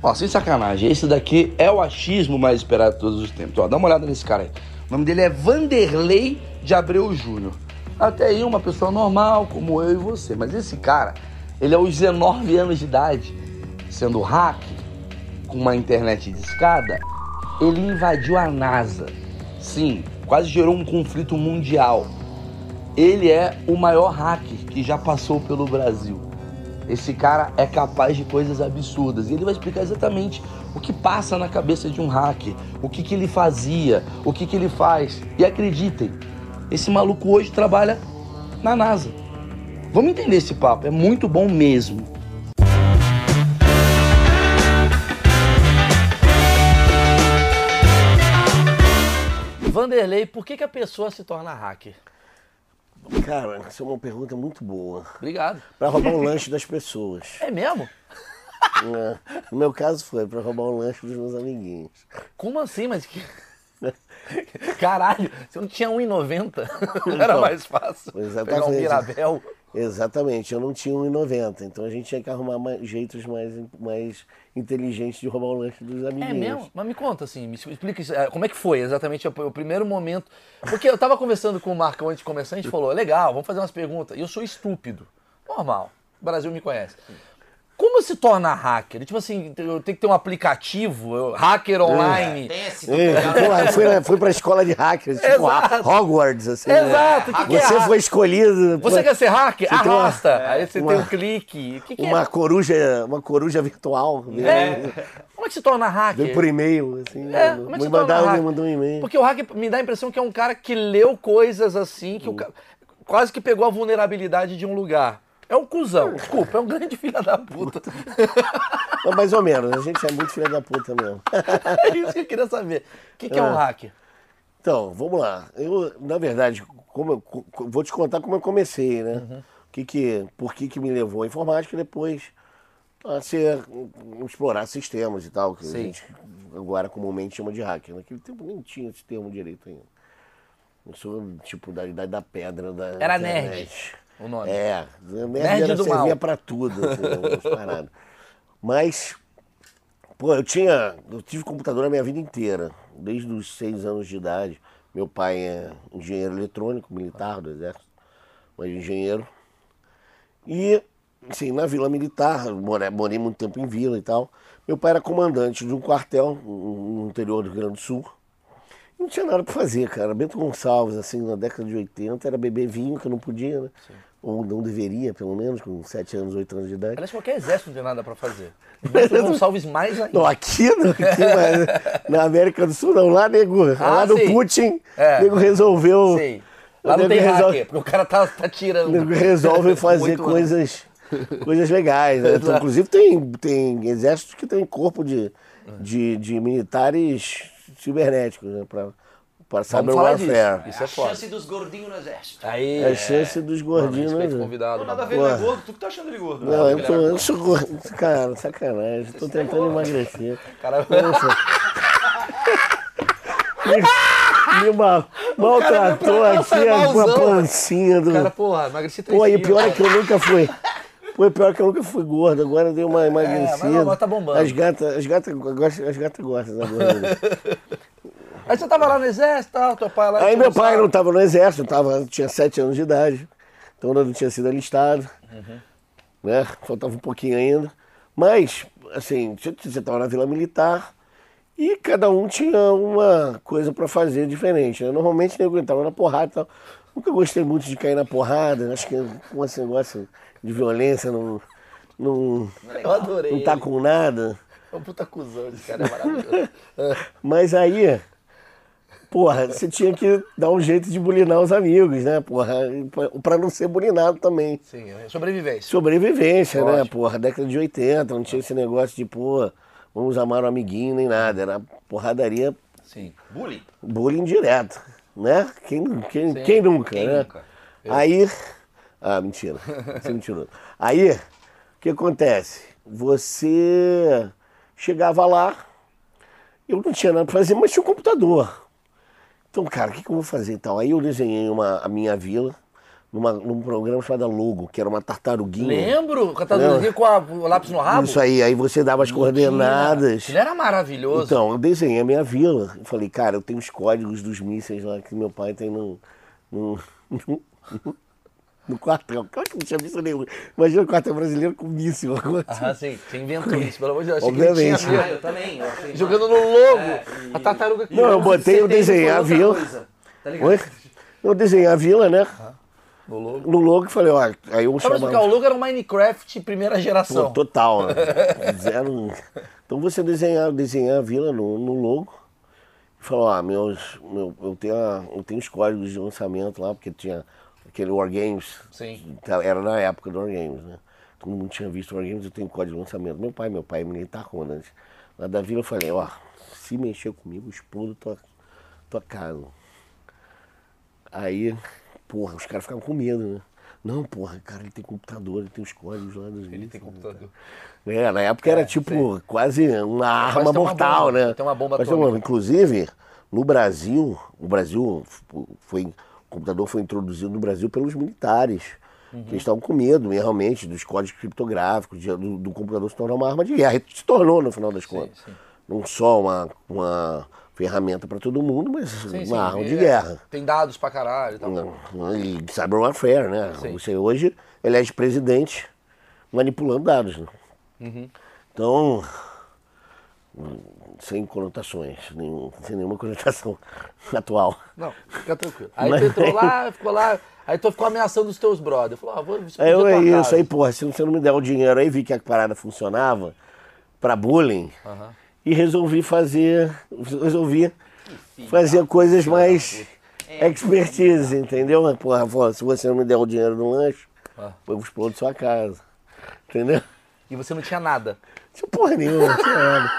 Ó, sem sacanagem, esse daqui é o achismo mais esperado de todos os tempos. Ó, dá uma olhada nesse cara aí. O nome dele é Vanderlei de Abreu Júnior. Até aí, uma pessoa normal, como eu e você. Mas esse cara, ele aos 19 anos de idade, sendo hack, com uma internet de escada, ele invadiu a NASA. Sim, quase gerou um conflito mundial. Ele é o maior hacker que já passou pelo Brasil. Esse cara é capaz de coisas absurdas. E ele vai explicar exatamente o que passa na cabeça de um hacker, o que, que ele fazia, o que, que ele faz. E acreditem, esse maluco hoje trabalha na NASA. Vamos entender esse papo, é muito bom mesmo. Vanderlei, por que, que a pessoa se torna hacker? Cara, essa é uma pergunta muito boa. Obrigado. Pra roubar um lanche das pessoas. É mesmo? É. No meu caso foi pra roubar um lanche dos meus amiguinhos. Como assim? Mas que. Caralho, você não tinha 1,90? Não era mais fácil. Pegar um Mirabel. Exatamente, eu não tinha 1,90. Então a gente tinha que arrumar mais- jeitos mais, mais inteligentes de roubar o lanche dos É amiguinhos. mesmo? Mas me conta assim, me explica isso, é, como é que foi exatamente o, o primeiro momento. Porque eu tava conversando com o Marcão antes de começar, a gente falou, legal, vamos fazer umas perguntas. E eu sou estúpido. Normal. O Brasil me conhece. Como se torna hacker? Tipo assim, eu tenho que ter um aplicativo, eu- hacker online. Tem esse É, fui, fui pra escola de hackers, tipo Exato. Hogwarts, assim. né? Exato, o que, que é Você hacker? foi escolhido. Você pra- quer ser hacker? Você tem uma- Arrasta. Aí você uma- tem um clique. O que, que uma é? coruja, uma coruja virtual. É. Veio, Como é que se torna hacker? veio por e-mail, assim. É, me como é que se mandaram, torna me hacker? mandou um e-mail. Porque o hacker me dá a impressão que é um cara que leu coisas assim, que o ca- quase que pegou a vulnerabilidade de um lugar. É um cuzão, desculpa, é um grande filho da puta. Mas Mais ou menos, a gente é muito filha da puta mesmo. É isso que eu queria saber. O que, que é um hacker? Então, vamos lá. Eu, na verdade, como eu, vou te contar como eu comecei, né? Uhum. Que que, por que que me levou a informática e depois a ser, explorar sistemas e tal, que Sim. a gente agora comumente chama de hacker. Naquele tempo nem tinha esse termo direito ainda. Eu sou, tipo, da idade da pedra da Era internet. nerd, o nome. É, nerd, Nerd do servia mal. pra tudo, assim. Mas, pô, eu tinha. Eu tive computador a minha vida inteira, desde os seis anos de idade. Meu pai é engenheiro eletrônico, militar do exército, mas engenheiro. E, assim, na Vila Militar, morei, morei muito tempo em vila e tal. Meu pai era comandante de um quartel no interior do Rio Grande do Sul. Não tinha nada pra fazer, cara. Bento Gonçalves, assim, na década de 80, era beber vinho, que eu não podia, né? Ou não deveria, pelo menos, com 7 anos, 8 anos de idade. Aliás, qualquer exército não tem nada pra fazer. Bento Gonçalves mais ainda. Não, aqui, não, aqui mas na América do Sul, não. Lá, nego, lá do sim. Putin, É. nego resolveu. Sei. Lá não tem resolve- hacker, porque o cara tá, tá tirando. nego resolve fazer coisas, coisas legais. né? Então, inclusive, tem, tem exércitos que tem corpo de, de, de militares cibernéticos, né? Pra, cyber falar disso. warfare. Isso é a foda. chance dos gordinhos no exército. Aí. É a chance dos gordinhos. Respeito o né? convidado. Nada a ver, ele é gordo. Tu que tá achando ele gordo. Não, eu, tô, era eu sou gordo. Cara, sacanagem. Tô tentando emagrecer. Cara, Nossa. Me, me ma- maltratou aqui a, malzão, a pancinha do. cara, porra, emagreci 3 Pô, e o pior é que eu nunca fui. Pô, e pior é que eu nunca fui gordo, agora deu uma emagrecida. mas não, mas tá bombando. As gatas, as gatas, gostam- as gatas gostam da gordura. Aí você tava lá no exército, tal, teu pai lá. Aí meu pai não estava no exército, tava, tinha sete anos de idade, então eu não tinha sido alistado, né? Faltava um pouquinho ainda. Mas, assim, você estava na Vila Militar e cada um tinha uma coisa para fazer diferente. Né? Normalmente eu aguentava na porrada e tal. Nunca gostei muito de cair na porrada, acho que com esse negócio de violência não, não, Eu adorei. não tá com nada. É um puta cuzão, esse cara é maravilhoso. Mas aí, porra, você tinha que dar um jeito de bulinar os amigos, né, porra? Pra não ser bulinado também. Sim, é sobrevivência. Sobrevivência, né, porra? Década de 80, não tinha esse negócio de, pô, vamos amar o amiguinho nem nada. Era porradaria, Sim. Bullying. bullying direto, né? Quem, quem, Sim. quem nunca, Quem né? nunca? Aí, ah, mentira, você é mentiroso. Aí, o que acontece? Você chegava lá, eu não tinha nada pra fazer, mas tinha um computador. Então, cara, o que, que eu vou fazer e tal? Aí eu desenhei uma, a minha vila, numa, num programa chamado Logo, que era uma tartaruguinha. Lembro? Com a tartaruguinha com a- o lápis no rabo? Isso aí, aí você dava as coordenadas. Ele era maravilhoso. Então, eu desenhei a minha vila. Eu falei, cara, eu tenho os códigos dos mísseis lá que meu pai tem no. no, no, no quartel. Claro que não tinha míssil nenhum. Imagina o quartel brasileiro com míssil. coisa. Aham, sim. Você inventou isso, pelo amor de Deus. Obviamente. tinha Ah, eu também. Eu achei Jogando no logo. A tartaruga aqui. Não, eu botei, eu desenhei a vila. Tá ligado? Oi? Eu desenhei a vila, né? No logo. No logo e falei, ó, aí eu chamava... explicar, o logo era um Minecraft primeira Pô, geração. total, né? Zero. Então você desenhar, desenhar a vila no, no logo e falou, ó, meus, meu, eu, tenho a- eu tenho os códigos de lançamento lá, porque tinha aquele Wargames. Sim. tá, Era na época do Wargames, né? Todo mundo tinha visto o Wargames, eu tenho código de lançamento. Meu pai, meu pai é militar quando antes. Lá da vila eu falei, ó, se mexer comigo, explodo tua, tua casa. Aí, porra, os caras ficavam com medo, né? Não, porra, cara, ele tem computador, ele tem os códigos lá dos Ele tem computador. é, na época era tipo quase uma arma ter uma mortal, bomba, né? tem uma bomba uma- atômica. Inclusive, no Brasil, o Brasil foi. O computador foi introduzido no Brasil pelos militares. Uhum. Que estavam com medo, realmente, dos códigos criptográficos, de- do, do computador se tornar uma arma de guerra. E se tornou, no final das contas. sim. Não só uma, uma ferramenta para todo mundo, mas Sim, uma arma de É, guerra. Tem dados pra caralho e tal. E cyber warfare, né? Você hoje elege presidente manipulando dados. Né? Uhum. Então, sem conotações, nenhum, sem nenhuma conotação atual. Não, fica tranquilo. Aí Mas- tu entrou lá, ficou lá, aí tu ficou ameaçando os teus brothers. Falou, ah, vou explodir Aí eu, tua é isso, aí, porra, se você não me der o dinheiro aí, vi que a parada funcionava pra bullying e resolvi fazer, resolvi fazer coisas mais expertise, entendeu? Mas, Porra, pô, se você não me der o dinheiro do lanche, Ah. eu explodo sua casa, entendeu? E você não tinha nada. Tinha porra nenhuma, não tinha nada.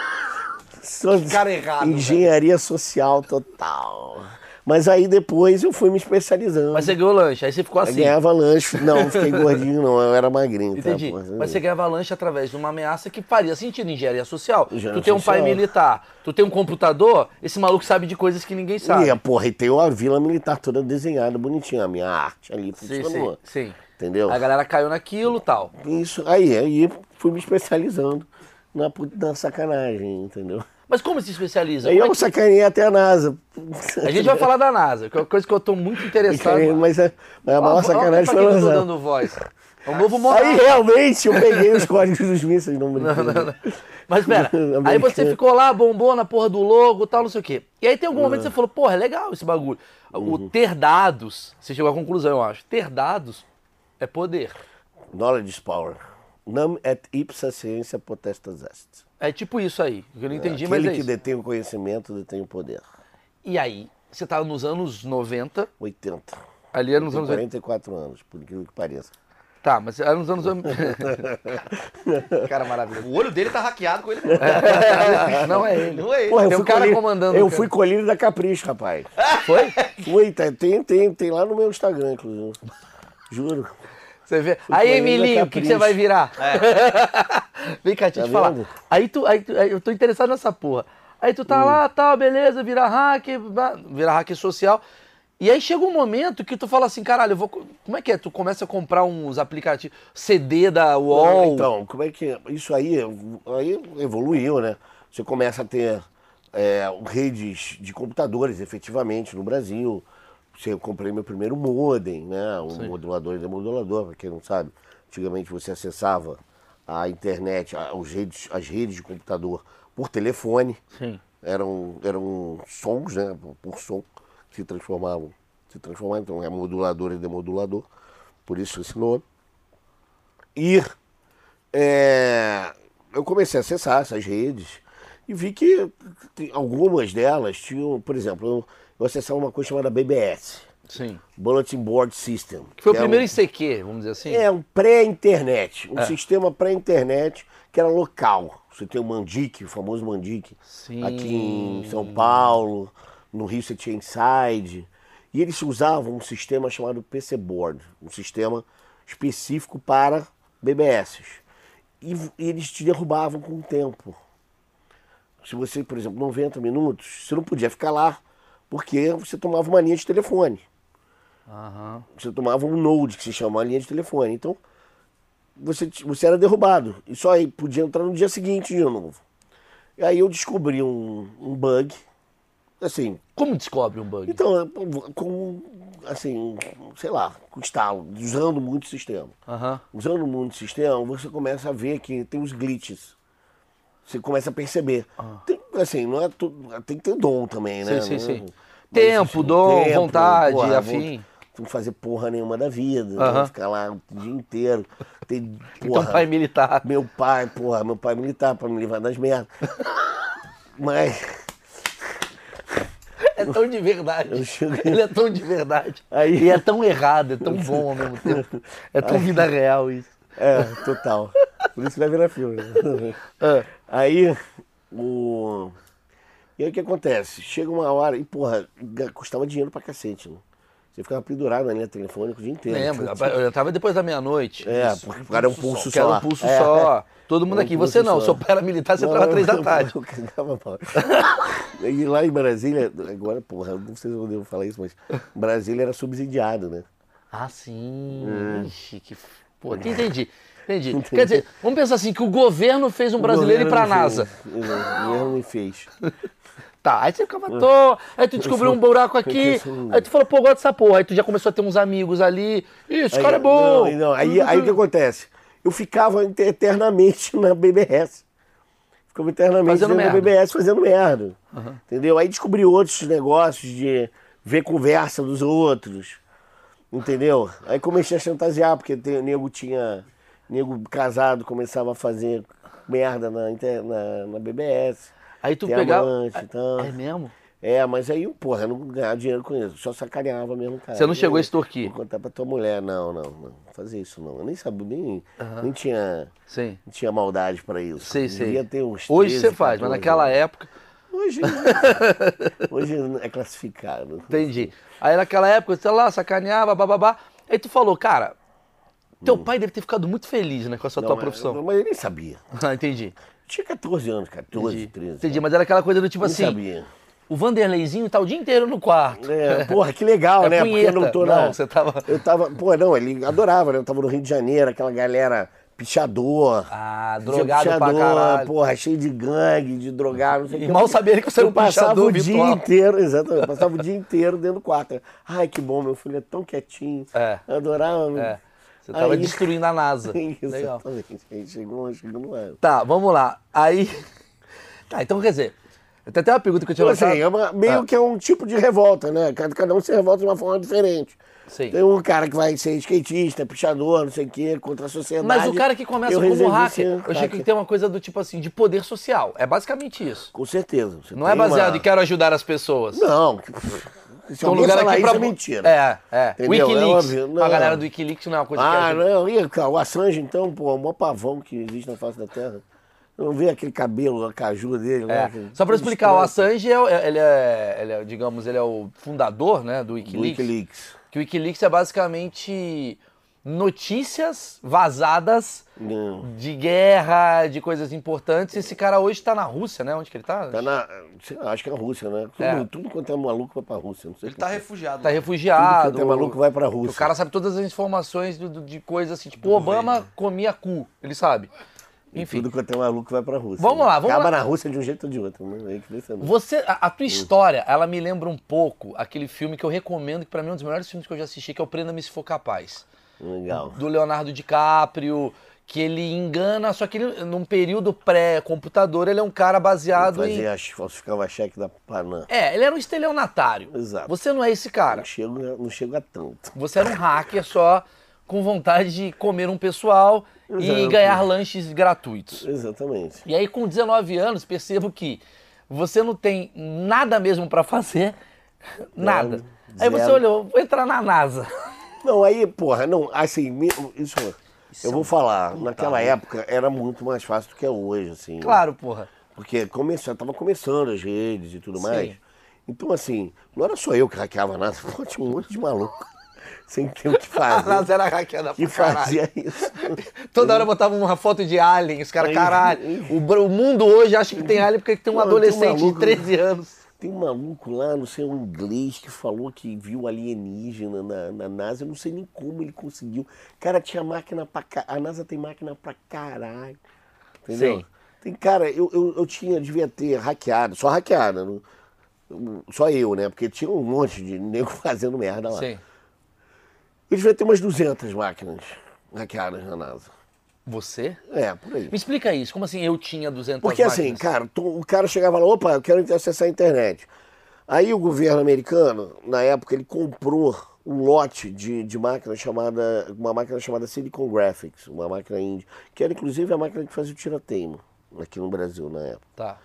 Cara errado, Engenharia social total. Mas aí depois eu fui me especializando. Mas você ganhou lanche, aí você ficou Eu assim. ganhava lanche. Não, não fiquei gordinho, não. Eu era magrinho. tá, Entendi. porra? Mas você ganhava lanche através de uma ameaça que faria sentido engenharia social. Engenharia tu tem um pai militar, tu tem um computador, esse maluco sabe de coisas que ninguém sabe. E, a porra, e tem uma vila militar toda desenhada, bonitinha. A minha arte ali sim, funcionou. sim, sim. Entendeu? A galera caiu naquilo e tal. Isso. Aí, aí fui me especializando na, na sacanagem, entendeu? Mas como se especializa? Aí Como é eu que- sacaneei até a NASA. A gente vai falar da NASA, que é uma coisa que eu tô muito interessado. Mas a, mas a maior ó, sacanagem foi a eu NASA. dando voz. É o novo monarca. Aí realmente eu peguei os códigos dos mísseis, não brincando. Mas pera, aí você ficou lá, bombou na porra do logo tal, não sei o quê. E aí tem algum momento que você falou, porra, é legal esse bagulho. O ter dados, você chegou à conclusão, eu acho. Ter dados é poder. Knowledge is power. Nam et ipsa ciência potestas est. É tipo isso aí, que eu não entendi, Aquele mas é que isso. detém o conhecimento detém o poder. E aí, você tava nos anos 90, 80. ali era nos anos 80. 44 anos, por incrível que pareça. Tá, mas era nos anos... cara maravilhoso. O olho dele tá hackeado com ele. Não é ele. Não é ele. Porra, eu Tem um fui cara colírio- comandando Eu fui colírio da Capricho, rapaz. Foi? Fui, tá, tem, tem, tem lá no meu Instagram, inclusive. Juro. Você vê. Fui Aí, Emilinho, o que, que você vai virar? Vem cá, deixa eu Tá te falar. Aí tu, aí tu- aí eu tô interessado nessa porra. Aí tu Hum. tá lá, tal, beleza, vira hacker, vira hacker social. E aí chega um momento que tu fala assim, caralho, eu vou. co- Como é que é? Tu começa a comprar uns aplicativos, CD da UOL. Então, como é que. Isso aí, aí evoluiu, né? Você começa a ter é, redes de computadores efetivamente no Brasil. Eu comprei meu primeiro modem, né? Um modulador e demodulador, para quem não sabe. Antigamente você acessava a internet, a- os redes, as redes de computador por telefone. Sim. Eram, eram sons, né? Por, som, que se transformavam. Se transformavam, então é modulador e demodulador. Por isso esse nome. E é, eu comecei a acessar essas redes e vi que algumas delas tinham, por exemplo, eu, eu acessava uma coisa chamada BBS, Sim. Bulletin Board System. Que foi o que é primeiro um- ICQ, vamos dizer assim. é um pré-internet, um sistema pré-internet que era local. Você tem o Mandic, o famoso Mandic, Sim. aqui em São Paulo, no Rio você tinha Inside. E eles usavam um sistema chamado PC Board, um sistema específico para BBS. E, e eles te derrubavam com o tempo. Se você, por exemplo, 90 minutos, você não podia ficar lá, porque você tomava uma linha de telefone. Aham. Você tomava um node, que se chama uma linha de telefone. Então, você, você era derrubado. E só aí podia entrar no dia seguinte de novo. E aí eu descobri um, um bug. Assim, Como descobre um bug? então, com, assim, sei lá, com estalo, usando muito o sistema. Aham. Usando muito o sistema, você começa a ver que tem os glitches. Você começa a perceber. Tem, assim, não é tudo, tem que ter dom também, né? Ah. Sim, sim, Não é- sim. mas, Tempo, dom, vontade, afim. Não tem que fazer porra nenhuma da vida. né? Aham. Ficar lá o dia inteiro. Tem, um porra, pai militar. Meu pai, porra, meu pai militar pra me livrar das merdas. Mas É tão de verdade. Chego- Ele é tão de verdade. Aí- E é tão errado, é tão bom ao mesmo tempo. É tão vida real isso. É, total. Por isso vai virar filme. É. Aí, o. E aí o que acontece? Chega uma hora e, porra, custava dinheiro pra cacete, né? Você ficava pendurado na linha telefônica o dia inteiro. Lembro, eu tava depois da meia-noite. É, porque o cara é um pulso era só. um pulso É, só. Todo mundo É um aqui. pulso Você não, só. seu pai era militar, você Não, entrava três da tarde. eu cagava pau. E lá em Brasília, agora, porra, não sei se eu devo falar isso, mas Brasília era subsidiado, né? Ah, sim. É. Ixi, que. Pô, entendi. Entendi. Quer dizer, vamos pensar assim: que o governo fez um brasileiro ir pra NASA. fez. O governo me fez. Tá, aí você ficava à toa, aí tu descobriu um buraco aqui, aí tu falou, pô, gosto dessa porra. Aí tu já começou a ter uns amigos ali. Ih, esse Aí, cara é bom. Não, não, aí, aí o que acontece? Eu ficava eternamente na BBS. Ficava eternamente Fazendo merda. BBS fazendo merda. Entendeu? Aí descobri outros negócios de ver conversa dos outros. Entendeu? Aí comecei a chantagear, porque tem, nego tinha. Nego casado começava a fazer merda na, na, na BBS. Aí tu pegava. amante e tal. É mesmo? É, mas aí, porra, eu não ganhava dinheiro com isso. Só sacaneava mesmo, cara. Você não chegou a extorquir? Vou contar pra tua mulher. Não, não, não. Fazer isso não. Eu nem sabia, nem, nem tinha, Sim. não tinha maldade pra isso. Sei, sei. Devia ter uns Hoje 13, você faz, mas 14 naquela anos. época. Hoje, hoje é classificado. Entendi. Aí naquela época, você lá, sacaneava, bababá. Aí tu falou, cara, teu pai deve ter ficado muito feliz, né, com a sua Hum. Não, tua mas- profissão. Mas eu nem sabia. Ah, entendi. Tinha 14 anos, 14, Entendi. 13. Entendi, mas era aquela coisa do tipo Nem assim, sabia. o Vanderleizinho tá o dia inteiro no quarto. É, porra, que legal, É né? punheta. Porque eu não tô Não, na... você tava- Eu tava... Pô, não, ele adorava, né? Eu tava no Rio de Janeiro, aquela galera pichador. Ah, drogado pra pichador, caralho. porra, cheio de gangue, de drogado, não sei o que. mal sabia ele que você era um passava o dia virtual. inteiro, exatamente, eu passava o dia inteiro dentro do quarto. Ai, que bom, meu filho é tão quietinho. É. Adorava. É. Você tava Aí- destruindo a NASA. Legal. Exatamente. Aí chegou, chegou no ano. Tá, vamos lá. Aí. Tá, então quer dizer. Tem até uma pergunta que eu tinha Então, assim, lançado. é uma- meio Ah. que é um tipo de revolta, né? Cada, cada um se revolta de uma forma diferente. Sim. Tem um cara que vai ser skatista, pichador, não sei o quê, contra a sociedade. Mas o cara que começa Eu como hacker, eu achei que tem uma coisa do tipo assim, de poder social. É basicamente isso. Com certeza. Não é baseado uma- em quero ajudar as pessoas. Não. Se um lugar falar aqui isso pra. é mentira. É, é. Entendeu? Wikileaks. É óbvio. A galera do Wikileaks não é uma coisa que Ah, não. E, cara, o Assange, então, pô, é o maior pavão que existe na face da Terra. Eu não vi aquele cabelo, a caju dele lá. É. que- Só pra tudo explicar, o estranho. Assange é, o- é- ele é, ele é, digamos, ele é o fundador, né, do Do Wikileaks. Wikileaks. Que o Wikileaks é basicamente notícias vazadas Não. de guerra, de coisas importantes. Esse cara hoje tá na Rússia, né? Onde que ele tá? Tá na. acho que é a Rússia, né? Tudo, É. tudo quanto é maluco vai pra Rússia. Não sei Ele tá quê. refugiado. Tá lá. refugiado. Tudo quanto é maluco vai pra Rússia. O cara sabe todas as informações do- do- de coisas assim, tipo, o Obama comia cu, ele sabe. Enfim, Tudo quanto é maluco vai pra Rússia. Vamos lá, vamos Acaba lá. na Rússia de um jeito ou de outro. Né? Você, a, a tua história, ela me lembra um pouco aquele filme que eu recomendo, que pra mim é um dos melhores filmes que eu já assisti, que é o Prenda-me Se For Capaz. Legal. do Leonardo DiCaprio, que ele engana, só que ele, num período pré-computador, ele é um cara baseado em. Fazia, falsificava cheque da Panam. É, ele era um estelionatário. Exato. Você não é esse cara. Não chega, não chega a tanto. Você era um hacker só com vontade de comer um pessoal e Exato. ganhar lanches gratuitos. Exatamente. E aí, com 19 anos, percebo que você não tem nada mesmo pra fazer. Nada. Aí você zero. olhou, vou entrar na NASA. Não, aí, porra, não, assim, isso, é eu vou falar, naquela época era muito mais fácil do que é hoje, assim. Claro, porra. Porque começou, tava começando as redes e tudo Sim. mais. Então, assim, não era só eu que hackeava nada, pô, tinha um monte de maluco sem ter o que A fazer. NASA era hackeada que pra caralho. fazia isso. Toda hora botava uma foto de alien, os caras, caralho. O, mundo hoje acha que tem alien porque tem um tem um adolescente maluco- de 13 anos. Tem um maluco lá, não sei, um inglês que falou que viu alienígena na, na NASA. Eu não sei nem como ele conseguiu. Cara, tinha máquina pra ca... A NASA tem máquina pra caralho. Entendeu? Sim. Tem, cara, eu, eu, eu tinha, devia ter hackeado, só hackeada. Só eu, né? Porque tinha um monte de nego fazendo merda lá. Sim. Eu devia ter umas 200 máquinas hackeadas na NASA. Você? É, por aí. Me explica isso. Como assim eu tinha 200 Porque assim, máquinas? cara, tu- o cara chegava lá, opa, eu quero acessar a internet. Aí o governo americano, na época, ele comprou um lote de, de máquina chamada, uma máquina chamada Silicon Graphics, uma máquina índia, que era inclusive a máquina que fazia o tirateima aqui no Brasil na época. Tá.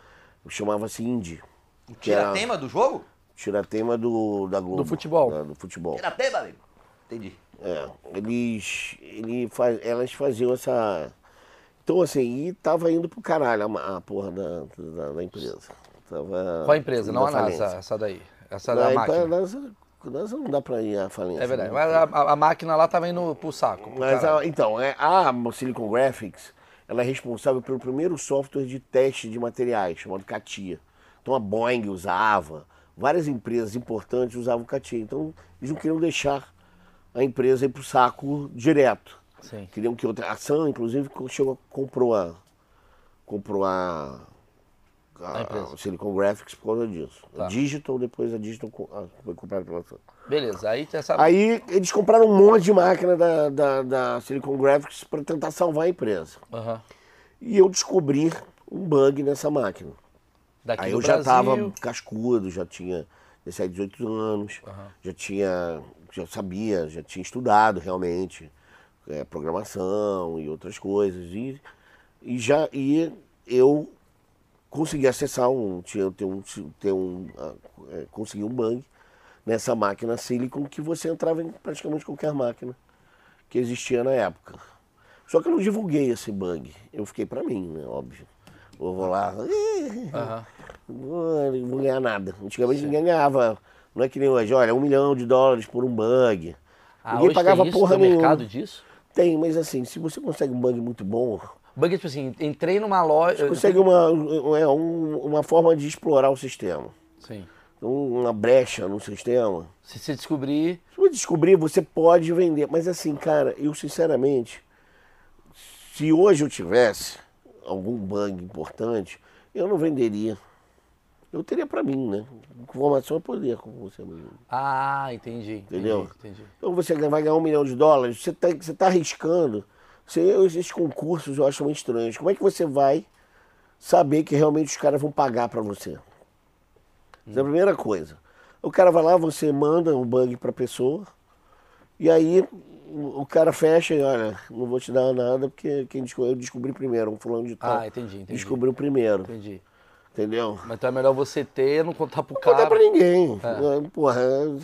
Chamava-se Indy. O que era tira-tema do jogo? Tiratema do, da Globo. Do futebol. da- do futebol. Tira-tema, amigo. Entendi. É, eles, ele faz, elas faziam essa. Então, assim, e tava indo pro caralho a, a porra da, da, da empresa. Tava Qual a empresa? Não a NASA, essa daí. Essa Não, da então, máquina. a NASA, a NASA não dá pra ir à falência. É verdade. né? Mas a, a- máquina lá tava indo pro saco. pro Mas, a- então, é, a Silicon Graphics, ela é responsável pelo primeiro software de teste de materiais, chamado CATIA. Então a Boeing usava, várias empresas importantes usavam o CATIA. Então eles não queriam deixar a empresa ir pro saco direto. Sim. Queriam que outra ação, inclusive, chegou, comprou a. Comprou a. A. A Silicon Graphics por causa disso. Tá. A Digital, depois a Digital foi comprada pela ação. Beleza, aí tem essa. Aí eles compraram um monte de máquina da, da, da Silicon Graphics para tentar salvar a empresa. Aham. E eu descobri um bug nessa máquina. Daqui Aí eu já Brasil. estava cascudo, já tinha 17, 18 anos, já tinha, já sabia, já tinha estudado realmente é, programação e outras coisas. E, e já e eu consegui acessar um, tinha, ter um, ter um ah, é, consegui um bug nessa máquina Silicon que você entrava em praticamente qualquer máquina que existia na época. Só que eu não divulguei esse bug. Eu fiquei pra mim, né? Óbvio. Eu vou lá. Aham. Não não vou ganhar nada. Antigamente ninguém ganhava. Não é que nem hoje, olha, um milhão de dólares por um bug. Ah, ninguém pagava tem isso? porra tem nenhuma. mercado disso? Tem, mas assim, se você consegue um bug muito bom, Bug, tipo assim, entrei numa loja. consegue uma, é, um- uma forma de explorar o sistema. Sim. Um- Uma brecha no sistema. Se você descobrir. Se você descobrir, você pode vender. Mas assim, cara, eu sinceramente, se hoje eu tivesse algum bug importante, eu não venderia. Eu teria pra mim, né? Informação é poder, como você mesmo. Ah, entendi. entendi, Entendeu? Entendi. Então você vai ganhar um milhão de dólares, você está você tá arriscando. Você, esses concursos eu acho muito estranhos. Como é que você vai saber que realmente os caras vão pagar para você? Essa é a primeira coisa. O cara vai lá, você manda um bug para a pessoa, e aí o cara fecha e olha, não vou te dar nada porque quem desco- eu descobri primeiro, um fulano de tal. Ah, entendi, entendi. Descobriu primeiro, Entendi. Entendeu? Mas então é melhor você ter, não contar pro Não cara. contar pra ninguém. É. Porra,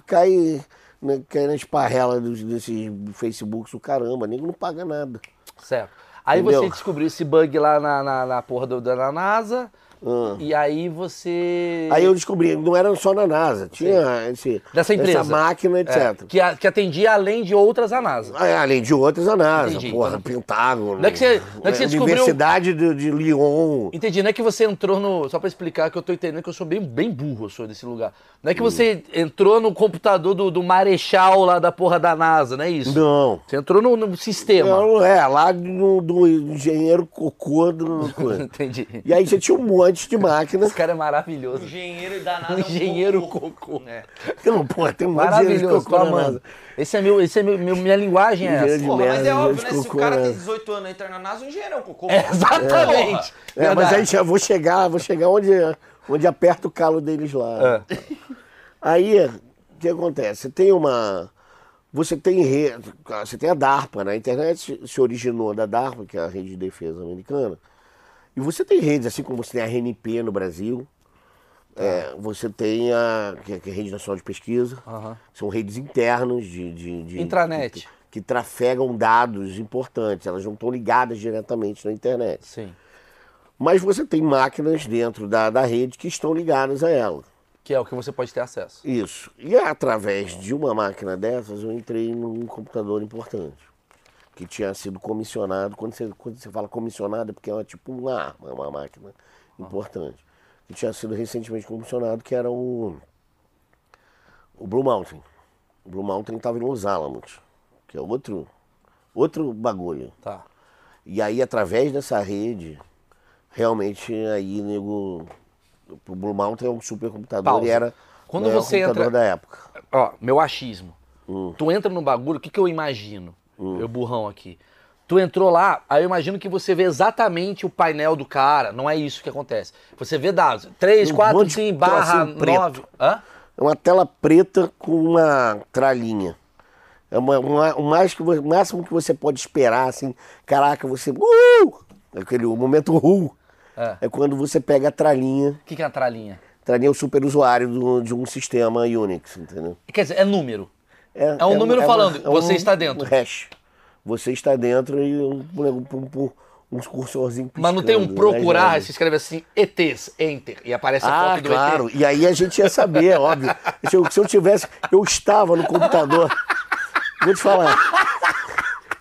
cai, né, cai na esparrela dos, desses Facebooks do caramba, nego não paga nada. Certo. Aí Entendeu? você descobriu esse bug lá na, na, na porra do, da NASA. Ah. E aí você. Aí eu descobri, não era só na NASA, tinha esse, Dessa empresa. essa máquina, É, etc. que, a- que atendia além de outras a NASA. Ah, Além de outras, a NASA, Entendi. porra, Então- Pentágono. Não é que você- não é que você descobriu- Universidade de, de Lyon. Entendi, não é que você entrou no. Só pra explicar que eu tô entendendo que eu sou bem, bem burro, eu sou desse lugar. Não Hum. é que você entrou no computador do, do Marechal lá da porra da NASA, não é isso? Não. Você entrou no, no sistema. Não, é, lá do, do engenheiro cocô do. Entendi. E aí você tinha um monte de máquina. Esse cara é maravilhoso. Engenheiro danado. Um é engenheiro cocô. cocô. É. Não, porra, tem um monte de engenheiro de Maravilhoso, cocô na amando. NASA. Esse é meu, esse é meu, meu- minha linguagem é essa. Porra, mas é óbvio, né? Se o cara né? tem 18 anos e entra na NASA, o engenheiro é um cocô. É, exatamente. É, mas Verdade. aí já vou chegar, vou chegar onde, onde aperta o calo deles lá. É. Aí, o que acontece? Você tem uma. Você tem rede. Você tem a DARPA, né? A internet se- se originou da DARPA, que é a rede de defesa americana. E você tem redes, assim como você tem a RNP no Brasil. é, você tem a, que é que é a Rede Nacional de Pesquisa. São redes internas de. de, de- Intranet. Que, que trafegam dados importantes. Elas não estão ligadas diretamente na internet. Sim. Mas você tem máquinas dentro da, da rede que estão ligadas a ela. Que é o que você pode ter acesso. Isso. E através de uma máquina dessas, eu entrei num computador importante. Que tinha sido comissionado. Quando você, quando você fala comissionado, é porque é tipo uma arma, é uma máquina importante. que tinha sido recentemente comissionado, que era o, o Blue Mountain. O Blue Mountain estava em Los Alamos, que é outro, outro bagulho. Tá. E aí, através dessa rede, realmente, aí, nego, o Blue Mountain é um supercomputador Pausa. e era Quando o maior você computador entra- da época. Ó, meu achismo. Hum. Tu entra no bagulho, o que, que eu imagino? Eu burrão aqui. Tu entrou lá, aí eu imagino que você vê exatamente o painel do cara. Não é isso que acontece. Você vê dados. 3, Um 4, monte de 5, barra trocinho preto. 9. Hã? É uma tela preta com uma tralhinha. É uma, uma- o, mais que, o máximo que você pode esperar, assim, caraca, você. Uh! Aquele momento uh! É. É quando você pega a tralhinha. O que, que é a tralinha? Tralhinha é o super usuário do- de um sistema Unix, entendeu? Quer dizer, é número. É um número falando, você está dentro. Um hash. Você está dentro e um, um, um, um cursorzinho Mas não tem um piscando, né, procurar, Jorge? se escreve assim, ETs, Enter, e aparece a Ah, foto do claro. ET. E aí a gente ia saber, óbvio. Se eu, se eu tivesse. Eu estava no computador. Vou te falar.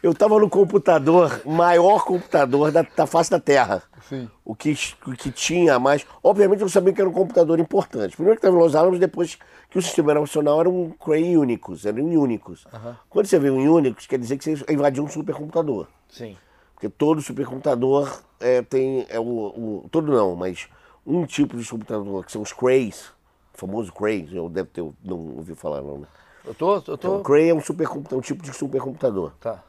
Eu estava no computador, maior computador da, da face da Terra. Sim. O que, o que tinha mais. Obviamente eu sabia que era um computador importante. Primeiro que estava em Los Alamos, depois que o sistema operacional era um Cray Unicus, era um Unicus. Quando você vê um Unicus, quer dizer que você invadiu um supercomputador. Sim. Porque todo supercomputador é, tem. É o, o- todo não, mas um tipo de computador, que são os Crays, o famoso Crays, eu deve ter não ouvi falar não, né? Eu tô, eu Então, tô... o Cray é um, supercomputador, um tipo de supercomputador. Tá.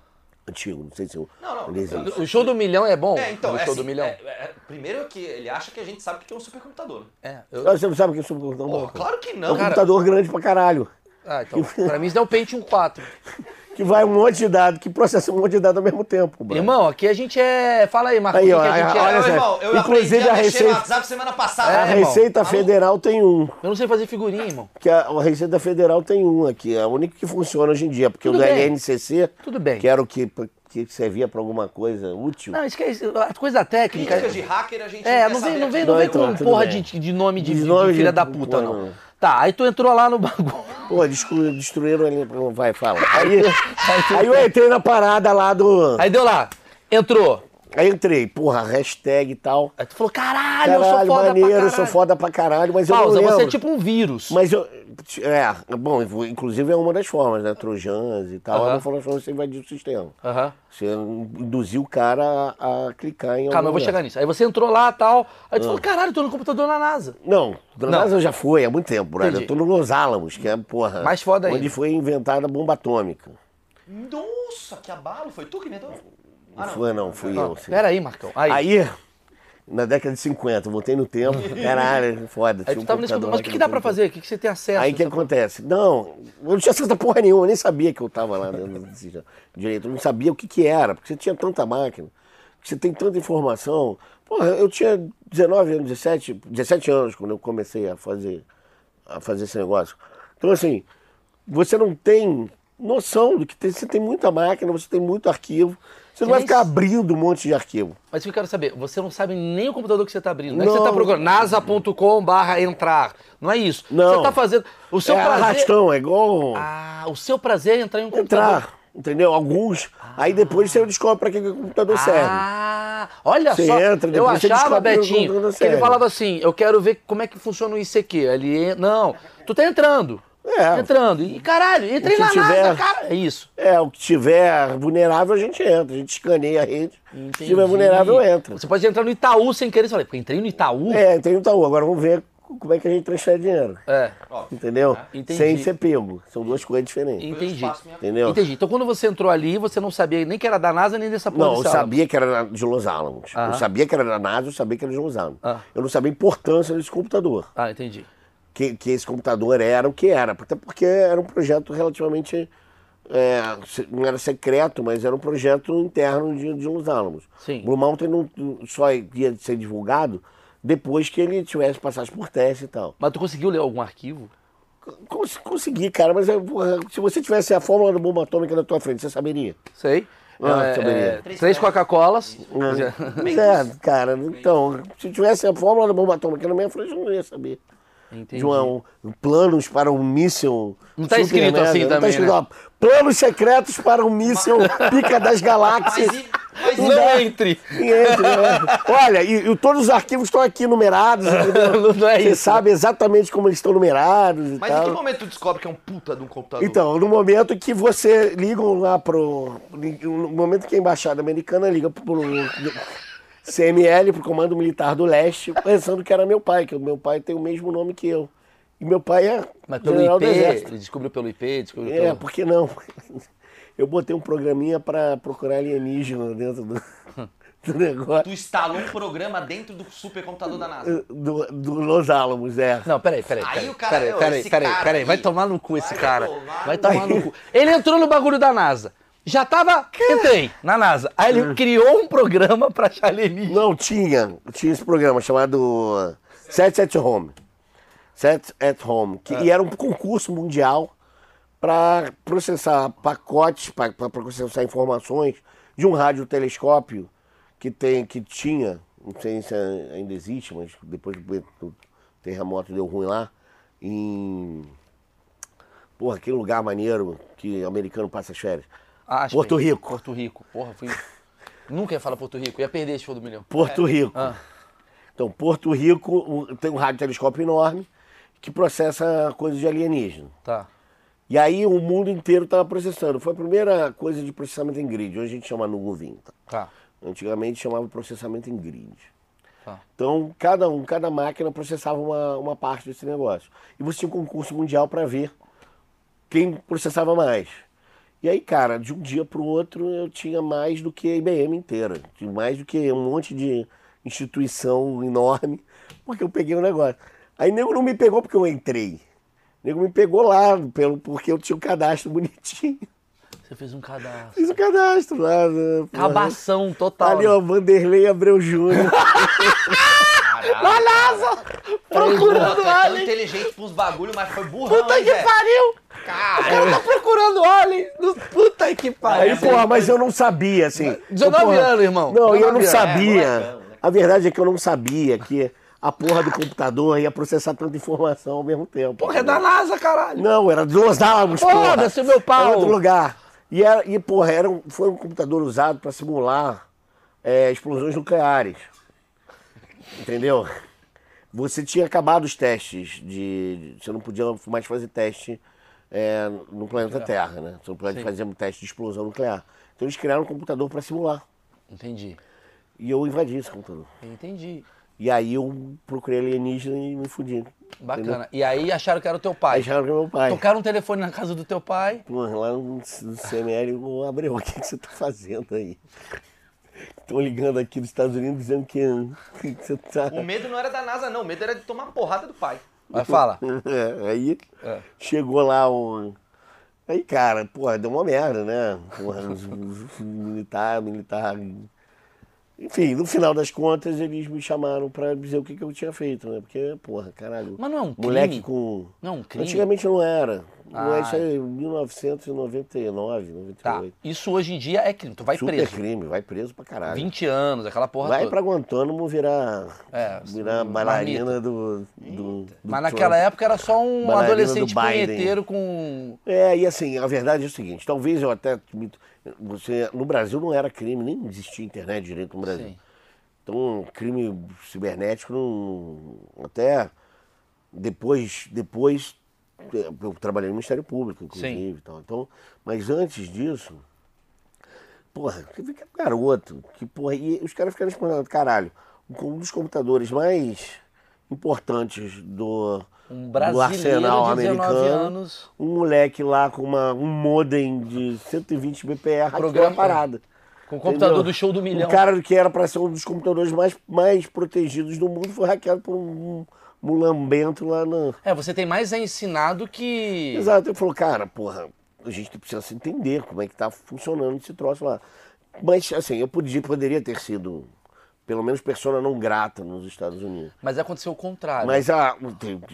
Antigo, não sei se eu. Não, não, existe. O show do milhão é bom? É, então, o é show do assim, milhão? é- é- primeiro que ele acha que a gente sabe o que é um supercomputador. É. eu- Ah, Você não sabe o que é supercomputador? Pô, claro que É um não. cara. computador grande pra caralho. Ah, então, pra mim isso é o Pentium 4. Que vai um monte de dados, que processa um monte de dados ao mesmo tempo. Irmão, aqui a gente é... Fala aí, Marcos, Aí, ó, que a gente olha é? Meu só. irmão, eu Inclusive, aprendi a, a mexer Receita- no WhatsApp semana passada. A É, irmão. Receita Federal tem um. Eu não sei fazer figurinha, irmão. Que a, a Receita Federal tem um aqui, é o único que funciona hoje em dia, porque Tudo o da bem. LNCC, Tudo bem. que era o que, que servia para alguma coisa útil. Não, esquece. A coisa técnica... Críticas de hacker a gente É, não, não vem, não vem, não vem então, com tudo porra de, de nome de, De de nome filha de- da puta, pô, não. não. Tá, aí tu entrou lá no bagulho. Pô, destru- destruíram ali. Vai, fala. Aí, aí eu entrei na parada lá do. Aí deu lá, entrou. Aí entrei, porra, hashtag e tal. Aí tu falou, caralho, eu sou Caralho, foda maneiro, pra eu caralho. sou foda pra caralho, mas eu Pausa, não lembro. você é tipo um vírus. Mas eu. É, bom, inclusive é uma das formas, né? Trojans e tal. Aham. É uma forma de você invadir o sistema. Aham. Você induzir o cara a, a clicar em algum Calma, eu vou chegar nisso. Aí você entrou lá e tal. Aí tu Ah. falou, caralho, tô no computador na NASA. Não, na Não. NASA já foi, há muito tempo, brother. Entendi. Eu tô no Los Alamos, que é, porra. Mais foda Onde ainda. foi inventada a bomba atômica. Nossa, que abalo. Foi tu que inventou? Ah, Não foi, não, fui eu. sim. Pera aí, Marcão. Aí, Aí, na década de 50, eu voltei no tempo. Caralho, foda. aí tinha um tava nesse Mas o que, que dá não pra fazer? O que, que você tem acesso? Aí o que Essa- acontece? Não, eu não tinha acesso a porra nenhuma, eu nem sabia que eu tava lá dentro direito. Eu não sabia o que que era, porque você tinha tanta máquina, você tem tanta informação. Porra, eu tinha 19 anos, 17, 17 anos quando eu comecei a fazer, a fazer esse negócio. Então, assim, você não tem noção do que tem. Você tem muita máquina, você tem muito arquivo. Você não vai ficar abrindo um monte de arquivo. Mas o que eu quero saber, você não sabe nem o computador que você tá abrindo. Não, é que você Não. tá procurando nasa.com barra entrar. Não é isso. Não. Você tá fazendo. O seu é prazer. arrastão, é igual. Ah, o seu prazer é entrar em um computador. entrar, entendeu? Alguns. Aí depois você descobre para que, que o computador serve. Ah, olha Você só. entra, eu achava, Betinho, que ele falava assim: eu quero ver como é que funciona o ICQ. Ele, não, tu tá entrando. É. Entrando. E caralho, entrei na tiver- NASA, cara. É isso. É, o que tiver vulnerável a gente entra. A gente escaneia a rede. Se Entendi. tiver vulnerável, entra. Você pode entrar no Itaú sem querer. Você fala, entrei no Itaú? É, tem o Itaú. Agora vamos ver como é que a gente transfere dinheiro. É. Entendeu? Entendi. Sem ser pego. São duas coisas diferentes. Entendi. Entendeu? Entendi. Então quando você entrou ali, você não sabia nem que era da NASA nem dessa porra Não, eu sabia que era de Los Alamos. Aham. Eu sabia que era da NASA, eu sabia que era de Los Alamos. Ah. Eu não sabia a importância desse computador. Ah, entendi. Que, que esse computador era o que era. Até porque era um projeto relativamente. é, não era secreto, mas era um projeto interno de, de Los Alamos. Sim. Blue Mountain não, só ia ser divulgado depois que ele tivesse passagem por teste e tal. Mas tu conseguiu ler algum arquivo? Cons- consegui, cara, mas eu, se você tivesse a fórmula da bomba atômica na tua frente, você saberia? Sei. Ah, É, saberia. é, três Coca-Colas. É, cara, então, se tivesse a fórmula da bomba atômica na minha frente, eu não ia saber. Entendi. de uma- um- planos para um míssil. Não tá super escrito mega, assim não também, Tá escrito, né? ó, planos secretos para um míssil pica das galáxias. Mas Mas Não não entre. E entre, né? Olha, e, e todos os arquivos estão aqui numerados. entendeu? Não é Você isso. sabe exatamente como eles estão numerados e Mas em tal. que momento tu descobre que é um puta de um computador? Então, no momento que você liga lá pro. No momento que a embaixada americana liga pro CML, pro Comando Militar do Leste, pensando que era meu pai, que o meu pai tem o mesmo nome que eu. E meu pai é Mas pelo general IP, do Exército. ele descobriu pelo IP, descobriu É, pelo... por que não? Eu botei um programinha pra procurar alienígena dentro do, do negócio. Tu instalou um programa dentro do supercomputador da NASA. Do, do Los Alamos, é. Não, peraí, peraí. Aí peraí, o cara- peraí, ô, peraí, peraí, cara peraí. Vai tomar no cu esse Vai cara. tomar Vai tomar no cu. Ele entrou no bagulho da NASA. Já tava. Entrei na NASA. Aí ele criou um programa pra achar alienígena. Não, tinha. Tinha esse programa chamado Set at Home. Set at Home. Que, E era um concurso mundial para processar pacotes, para processar informações de um radiotelescópio que, tem, que tinha, não sei se ainda existe, mas depois do terremoto deu ruim lá, em. Porra, aquele lugar maneiro que americano passa as férias. Ah, Porto que- Rico. Porto Rico. Porra, fui. Nunca ia falar Porto Rico. Ia perder esse show do milhão. Porto Rico. Ah. Então, Porto Rico tem um radiotelescópio enorme que processa coisas de alienígena. Tá. E aí o mundo inteiro estava processando. Foi a primeira coisa de processamento em grid. Hoje a gente chama nuvem. tá? Tá. Antigamente chamava processamento em grid. Tá. Então, cada um, cada máquina processava uma, uma parte desse negócio. E você tinha um concurso mundial para ver quem processava mais. E aí, cara, de um dia para o outro eu tinha mais do que a IBM inteira. Tinha mais do que um monte de instituição enorme, porque eu peguei o negócio. Aí nego não me pegou porque eu entrei. Nego me pegou lá, pelo, porque eu tinha um cadastro bonitinho. Você fez um cadastro. Fiz o cadastro lá. né. Cabação total. Ali, ó, Vanderlei Abreu Júnior. Na NASA! Procurando tu é alien! inteligente pros bagulho, mas foi burrão, Puta hein, que velho? pariu! Cara, O cara tá procurando alien! no- Puta que Aí, pariu! porra, mas eu não sabia, assim. 19 Eu, porra, anos, irmão. Não, eu 19 não sabia. É, né? A verdade é que eu não sabia que a porra do computador ia processar tanta informação ao mesmo tempo. Porra, é da NASA, caralho! Não, era de Los Alamos, porra. Foda-se, meu pau. Era outro lugar. E, era, e porra, era um, foi um computador usado para simular é, explosões nucleares. Entendeu? Você tinha acabado os testes de. Você não podia mais fazer teste é, no planeta Terra, né? Você não podia Sim. fazer um teste de explosão nuclear. Então eles criaram um computador para simular. Entendi. E eu invadi esse computador. Entendi. E aí eu procurei alienígena e me fudi. Bacana. E aí acharam que era o teu pai. acharam que era meu pai. Tocaram um telefone na casa do teu pai. Porra, lá no, no CML, o Abreu, o que, que você tá fazendo aí? Estão ligando aqui dos Estados Unidos dizendo que, que você tá. o medo não era da NASA, não. O medo era de tomar porrada do pai. Vai, fala. É, aí É. chegou lá o. Aí, cara, porra, deu uma merda, né? Porra, os, os- os militar, militar. Enfim, no final das contas, eles me chamaram pra dizer o que, que eu tinha feito, né? Porque, porra, caralho. Mas não é um Moleque crime? com. Não é um crime? Antigamente não era. Não Ah. é, isso aí, 1999, 98. Tá. Isso hoje em dia é crime. Tu vai Super preso. crime, vai preso pra caralho. 20 anos, aquela porra vai toda. pra Guantánamo virar, É, virar bailarina do, do, do Mas naquela Trump. época era só um Bailarina adolescente punheteiro com. É, e assim, a verdade é o seguinte, talvez eu até. Você, no Brasil não era crime, nem existia internet direito no Brasil. Sim. Então, crime cibernético não. Até depois. depois eu trabalhei no Ministério Público, inclusive. E tal. Então, mas antes disso. Porra, você fica garoto. Que porra. E os caras ficaram respondendo, caralho, um dos computadores mais importantes do, Um brasileiro arsenal de 19 americano. anos. Um moleque lá com uma, um modem de 120 BPR Programa- parada. Com o computador Entendeu? do show do milhão. O cara que era para ser um dos computadores mais, mais protegidos do mundo foi hackeado por um mulambento lá no. É, você tem mais a ensinar do que. Exato. Ele falou, cara, porra, a gente precisa se entender como é que tá funcionando esse troço lá. Mas, assim, eu podia, poderia ter sido, pelo menos, persona não grata nos Estados Unidos. Mas aconteceu o contrário. Mas a,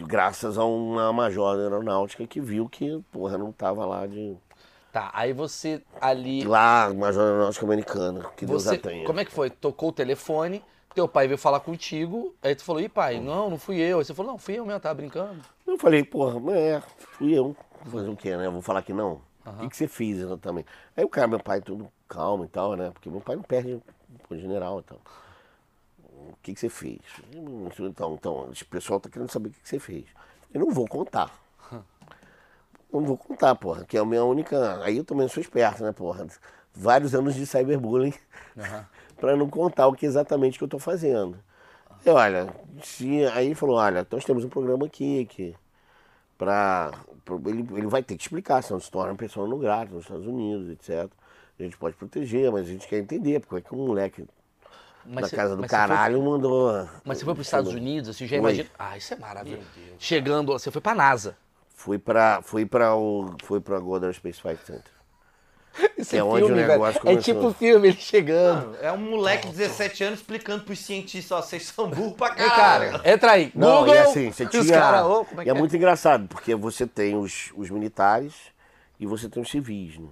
graças a uma major aeronáutica que viu que, porra, não tava lá de. Tá, aí você ali. Lá, major aeronáutica americana, que Deus Você, a tenha. como é que foi? Tocou o telefone, teu pai veio falar contigo, aí tu falou, ih pai, não, não fui eu. Aí você falou, não, fui eu mesmo, tava brincando. Eu falei, porra, é, fui eu. Vou fazer o quê, né? Eu vou falar que não. O que, que você fez exatamente? Aí o cara, meu pai, todo calmo e tal, né? Porque meu pai não perde pro general e tal. O que, que você fez? Então, então, o pessoal tá querendo saber o que, que você fez. Eu não vou contar. Não vou contar, porra, que é a minha única. Aí eu também sou esperto, né, porra? Vários anos de cyberbullying Aham. para não contar o que exatamente que eu tô fazendo. E olha, se, aí ele falou, olha, nós temos um programa aqui que pra, ele, ele vai ter que explicar, senão se torna uma pessoa no grato nos Estados Unidos, etc. A gente pode proteger, mas a gente quer entender porque é que um moleque Mas da casa do mas você foi- caralho mandou. Mas você foi para os Estados Unidos, você já Foi. imagina. Ah, isso é maravilhoso. Chegando, você foi para NASA. Fui pra, fui pra o. Fui pra Goddard Space Flight Center. Isso é onde o negócio É tipo filme, ele chegando. É um moleque de 17 anos explicando pros cientistas, ó, vocês são burros pra caralho. cara, entra aí. Não, Google. e assim, você tinha. Os cara, ô, como é e que é é? muito engraçado, porque você tem os, os militares e você tem os civis, né?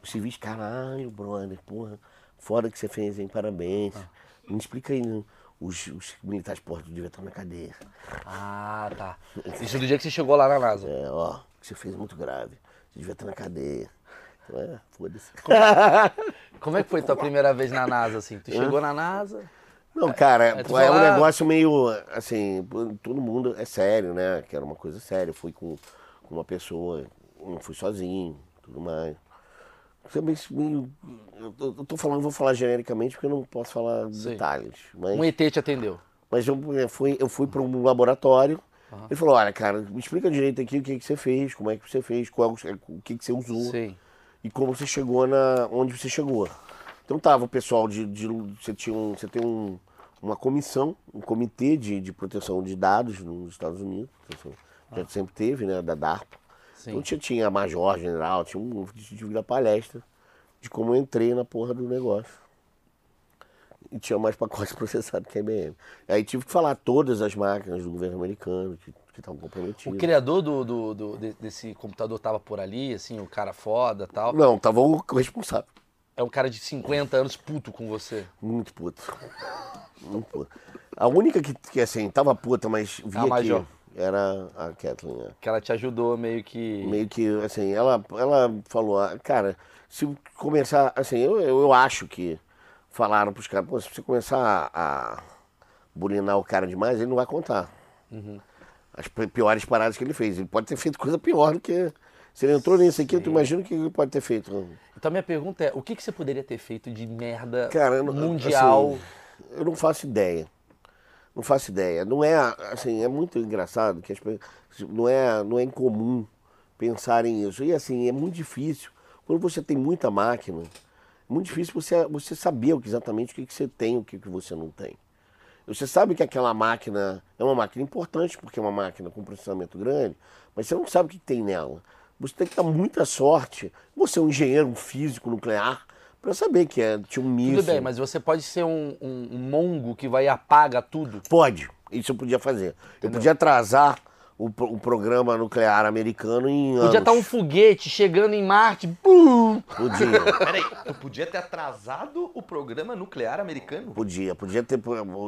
Os civis, caralho, brother, porra, foda que você fez, hein? Parabéns. Ah. Me explica aí, né? Os, os militares, porra, tu devia estar na cadeia. Ah, tá. Isso do dia que você chegou lá na NASA. É, ó, que você fez é muito grave. Você devia estar na cadeia. Então é, foda-se. Como é que foi tua primeira vez na NASA, assim? Tu chegou na NASA? Não, cara, tu é foi um lá- negócio meio, assim, todo mundo é sério, né? Que era uma coisa séria. Eu fui com, com uma pessoa, não fui sozinho, tudo mais. Também meio, eu, tô- falando, vou falar genericamente porque eu não posso falar Sei. detalhes. Mas, Um ET te atendeu. mas eu eu fui, eu fui para um laboratório. Ele falou, olha, cara, me explica direito aqui o que, que você fez, como é que você fez, qual, o que, que você usou Sim. e como você chegou na onde você chegou. Então tava o pessoal de, de- você tinha um, você tem um, uma comissão, um comitê de, de proteção de dados nos Estados Unidos, proteção- já sempre teve, né, da DARPA. Sim. Então tinha, tinha major, general, tinha um tive da palestra de como eu entrei na porra do negócio. E tinha mais pacote processado que a IBM. Aí tive que falar todas as máquinas do governo americano que estavam O comprometidas. criador do, do- do- de- desse computador tava por ali, assim, o cara foda e tal. Não, tava o responsável. É um cara de 50 anos puto com você. Muito puto. Muito puto. A única que, que assim, tava puta, mas via Major. que era a Kathleen. né? Que ela te ajudou meio que. Meio que, assim, ela, ela falou, ah, cara, se começar, assim, eu, eu, acho que falaram pros caras, pô, se você começar a, a bulinar o cara demais, ele não vai contar. Uhum. As pi- piores paradas que ele fez. Ele pode ter feito coisa pior do que... Se ele entrou nisso aqui, tu imagina o que ele pode ter feito. Então minha pergunta é, o que, que você poderia ter feito de merda Cara, não- mundial? assim, eu não faço ideia. Não faço ideia. Não é assim, é muito engraçado que as pessoas não é, não é incomum pensarem isso. E assim, é muito difícil. Quando você tem muita máquina, é muito difícil você, você saber exatamente o que, você tem e o que, que você não tem. Você sabe que aquela máquina é uma máquina importante, porque é uma máquina com processamento grande, mas você não sabe o que tem nela. Você tem que dar muita sorte. Você é um engenheiro, um físico nuclear, para saber que é, tinha um míssil. Tudo bem, mas você pode ser um, um- um mongo que vai e apaga tudo. Pode, isso eu podia fazer. Eu podia atrasar o, o programa nuclear americano em anos. Podia estar um foguete chegando em Marte. bum! Podia, Peraí, tu podia ter atrasado o programa nuclear americano? podia. Podia ter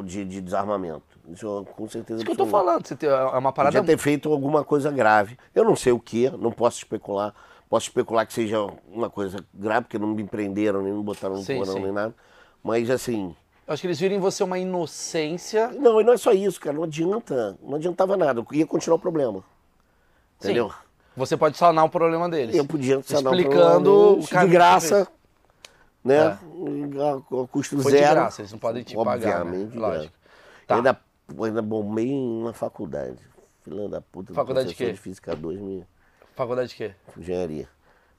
de, de desarmamento. Isso eu, com certeza. Isso que eu tô falando. Você tem, é uma parada. Podia ter feito alguma coisa grave. Eu não sei o que, não posso especular. Posso especular que seja uma coisa grave, porque não me prenderam, nem me botaram no Sim, porão, sim. nem nada. Mas assim, Eu acho que eles viram em você uma inocência. não, e não é só isso, cara. Não adianta, não adiantava nada. Eu ia continuar o problema. Entendeu? Sim. Você pode sanar o problema deles. Eu podia sanar o Explicando problema o deles caminho de graça, né? É. A, a custo Foi de zero. graça, eles não podem te pagar, né? Obviamente, de Lógico. Tá. Ainda, ainda bombei na faculdade. Filha da puta. Faculdade de quê? de Física 2, minha Faculdade de quê? engenharia.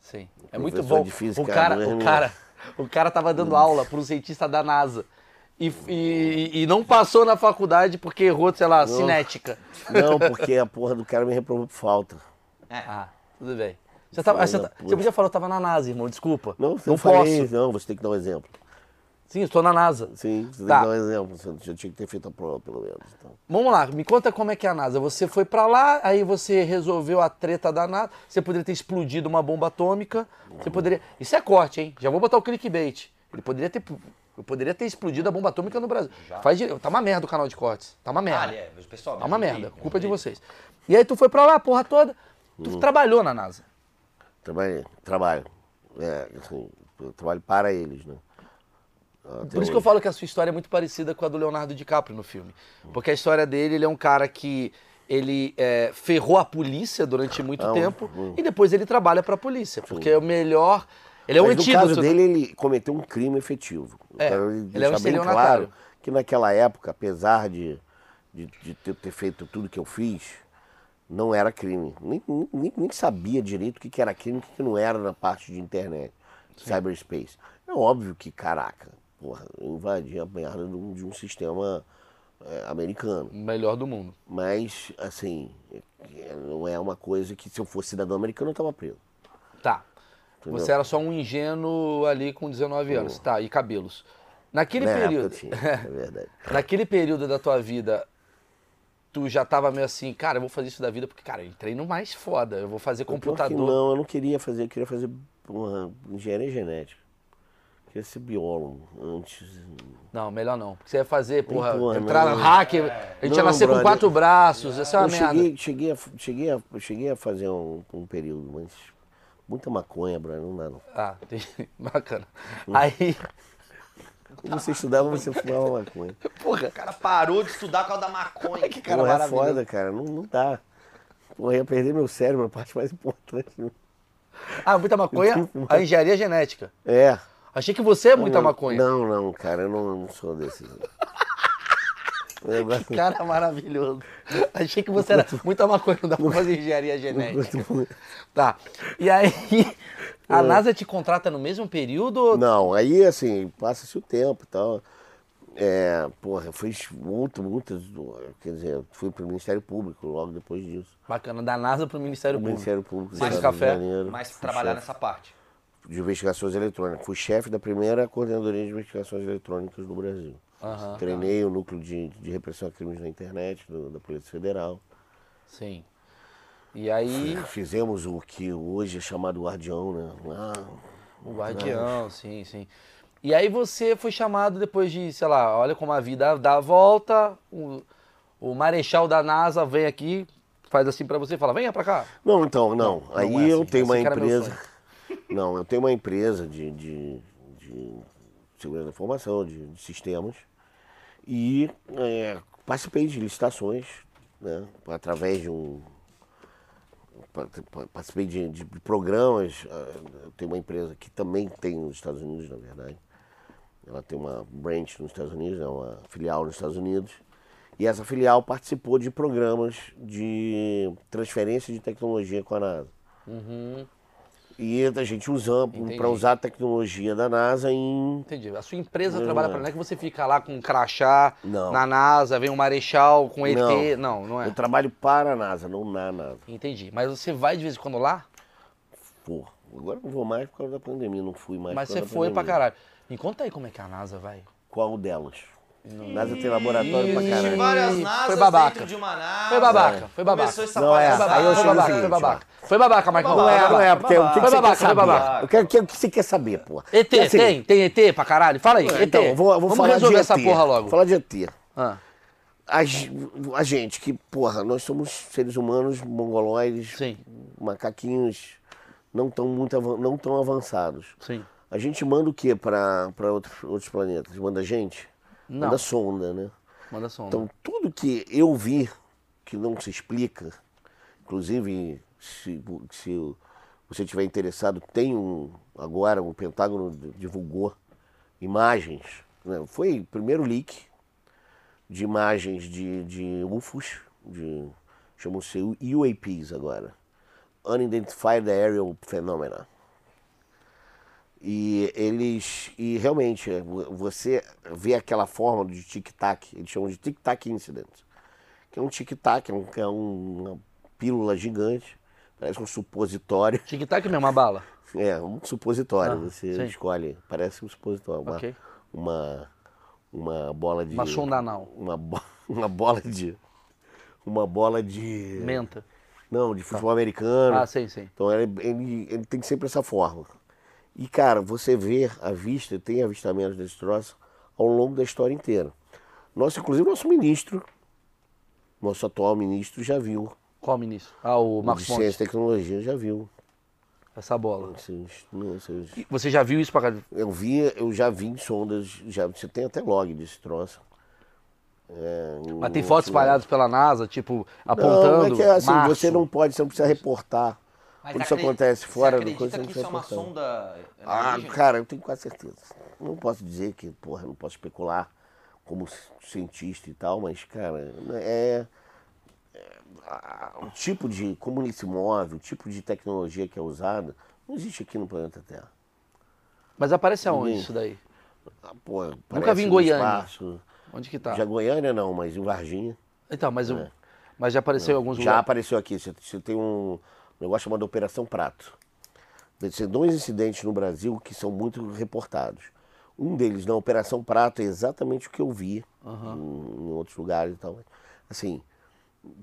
Sim. É muito bom. de física, o cara, né, o cara, o cara tava dando aula para um cientista da NASA. E, e, e não passou na faculdade porque errou, sei lá, cinética. Não, porque a porra do cara me reprovou por falta. Ah, tudo bem. Você, tava, você, tá- você podia falar, eu tava na NASA, irmão, desculpa. Não, você não falei, posso. Não, você tem que dar um exemplo. Sim, eu estou na NASA. Sim, você tem Tá. que dar um exemplo. Você já tinha que ter feito a prova, pelo menos. Então. Vamos lá, me conta como é que é a NASA. Você foi pra lá, aí você resolveu a treta da NASA. Você poderia ter explodido uma bomba atômica. Você poderia. Isso é corte, hein? Já vou botar o clickbait. Ele poderia ter. Eu poderia ter explodido a bomba atômica no Brasil. Faz dire- Tá uma merda o canal de cortes. Tá uma merda. Ah, é, mas pessoal, Tá uma merda. aí, me Culpa de vocês. E aí tu foi pra lá, a porra toda. Tu Hum. trabalhou na NASA. Trabalhei, trabalho. É, assim, eu trabalho para eles, né? Até Por isso que eu falo que a sua história é muito parecida com a do Leonardo DiCaprio no filme. Porque a história dele, ele é um cara que ele é, ferrou a polícia durante muito Ah, tempo hum. e depois ele trabalha pra polícia. Porque é o melhor. Ele é um Mas no antídoto. caso dele, ele cometeu um crime efetivo. É, quero ele é um bem claro que naquela época, apesar de, de, de ter, ter feito tudo que eu fiz, não era crime. Nem, nem, nem sabia direito o que, que era crime e o que, que não era na parte de internet, cyberspace. É óbvio que, caraca, porra, eu invadi a merda de um, de um sistema é, americano. O melhor do mundo. Mas, assim, é- não é uma coisa que se eu fosse cidadão americano eu tava preso. Tá. Entendeu? Você era só um ingênuo ali com 19 anos. Tá, e cabelos. Naquele Na período. época tinha, é verdade. Naquele período da tua vida, tu já tava meio assim, cara, eu vou fazer isso da vida porque, cara, eu entrei no mais foda. Eu vou fazer que computador. não, eu não queria fazer, eu queria fazer porra, engenharia genética. Queria ser biólogo antes. Não, melhor não. Porque você ia fazer, porra, porra, entrar no hacker, a gente ia Não, nascer com brother. quatro braços, essa é uma eu merda. cheguei, cheguei, a, cheguei, a, cheguei a fazer um, um período, mas muita maconha, brother, não dá não. Ah, bacana. Hum. Aí, Quando você estudava, você fumava maconha. porra, O cara parou de estudar por causa da maconha. que cara Porra, é foda, cara, não, não dá. Porra, ia perder meu cérebro, a parte mais importante. Ah, muita maconha, a engenharia genética. É. Achei que você é muita Não, maconha. Não, não, cara, eu não, não sou desse. O negócio- Cara maravilhoso. Achei que você era muita maconha, não dá pra fazer engenharia genética. Tá. E aí, a NASA te contrata no mesmo período? É. Não, aí assim, passa-se o tempo e tal. É, porra, eu fiz muito, muitas, quer dizer, fui pro Ministério Público logo depois disso. Bacana, da NASA pro Ministério O Público. Ministério Público Estado café? fui trabalhar chefe nessa parte. De investigações eletrônicas. Fui chefe da primeira coordenadoria de investigações eletrônicas do Brasil. Aham. Treinei o núcleo de, de repressão a crimes na internet do- da Polícia Federal. Sim. E aí, Fizemos o que hoje é chamado Guardião, né? Lá, o guardião, sim, sim. E aí você foi chamado depois de, sei lá, olha como a vida dá a volta, o, o marechal da NASA vem aqui, faz assim pra você e fala, venha pra cá. Não, então, não. Aí é eu assim. tenho uma Esse cara é meu empresa. Não, eu tenho uma empresa de, de, de segurança da informação, de, de sistemas. E é, participei de licitações, né? Através de um. pa- pa- Participei de, de programas. ah, Eu tenho uma empresa que também tem nos Estados Unidos, na verdade. Ela tem uma branch nos Estados Unidos, é uma filial nos Estados Unidos. E essa filial participou de programas de transferência de tecnologia com a NASA. Uhum, E a gente usando para usar a tecnologia da NASA em. entendi. A sua empresa Não trabalha pra não é que você fica lá com um crachá Não. na NASA, vem um marechal com ET. Não. Não, não é. Eu trabalho para a NASA, não na NASA. Entendi. Mas você vai de vez em quando lá? Pô, agora não vou mais por causa da pandemia, não fui mais. Mas você foi pra pandemia. caralho. Me conta aí como é que a NASA vai. Qual delas? NASA tem laboratório pra Ih, caralho. Várias Foi babaca. dentro de uma NASA. Foi babaca, foi babaca. Começou essa Não, é, palhaçada. aí eu Foi no babaca, seguinte, foi ó. babaca. Foi babaca, Marcão. Não é, não é, porque o que, que Foi você babaca, quer foi saber? babaca. Eu quero que o que você quer saber, porra. ET, assim, tem? Tem ET pra caralho? Fala aí, ET. Então, vou, vou Vamos falar resolver de essa porra logo. Vou falar de ET. Ah, A, a gente, que, porra, nós somos seres humanos mongoloides, sim, macaquinhos não tão, muito, não tão avançados. sim. A gente manda o que para outros, outros planetas? Manda gente? Não. Manda sonda, né? Manda som. Então, tudo que eu vi que não se explica, inclusive, se, se você tiver interessado, tem um, agora, o Pentágono divulgou imagens, né? foi o primeiro leak de imagens de, de UFOs, de, chamam-se UAPs agora, Unidentified Aerial Phenomena. E eles. E realmente, é, vo- você vê aquela forma de tic-tac, eles chamam de tic-tac incident. Que é um tic-tac, é, um, é um- uma pílula gigante, parece um supositório. Tic-tac mesmo, uma bala. É, um supositório, Ah, você sim. escolhe, parece um supositório. Uma, Ok. uma, uma bola de. Uma sonda anal. Uma, bo- uma bola de. Uma bola de. Menta. Não, de futebol americano. Ah, sim, sim. Então ele, ele, ele tem sempre essa forma. E, cara, você vê a vista, tem avistamentos desse troço ao longo da história inteira. Nosso, inclusive, nosso ministro, nosso atual ministro, já viu. Qual ministro? Ah, o Marcos Ciência e. Tecnologia já viu. essa bola. Esses- esses- Você já viu isso pra cá? Eu vi, eu já vi em sondas, já, você tem até log desse troço. É, Mas tem fotos espalhadas pela NASA, tipo, apontando. Não, é que é assim, você não pode, você não precisa reportar. Mas Quando isso acontece fora do coisa, não que isso é uma sonda Ah, alienígena? cara, eu tenho quase certeza. Não posso dizer que, porra, não posso especular como cientista e tal, mas, cara, é. é, o tipo de. como ele se move, o tipo de tecnologia que é usada, não existe aqui no planeta Terra. Mas aparece aonde Ninguém. isso daí? Ah, pô, Nunca vi em no Goiânia. espaço. Onde que tá? Já Goiânia não, mas em Varginha. Então, mas, eu- mas já apareceu em alguns Já lugares. apareceu aqui. Você, você tem um negócio chamado Operação Prato. Ser dois incidentes no Brasil que são muito reportados. Um deles, na Operação Prato, é exatamente o que eu vi em, em outros lugares e tal. Assim,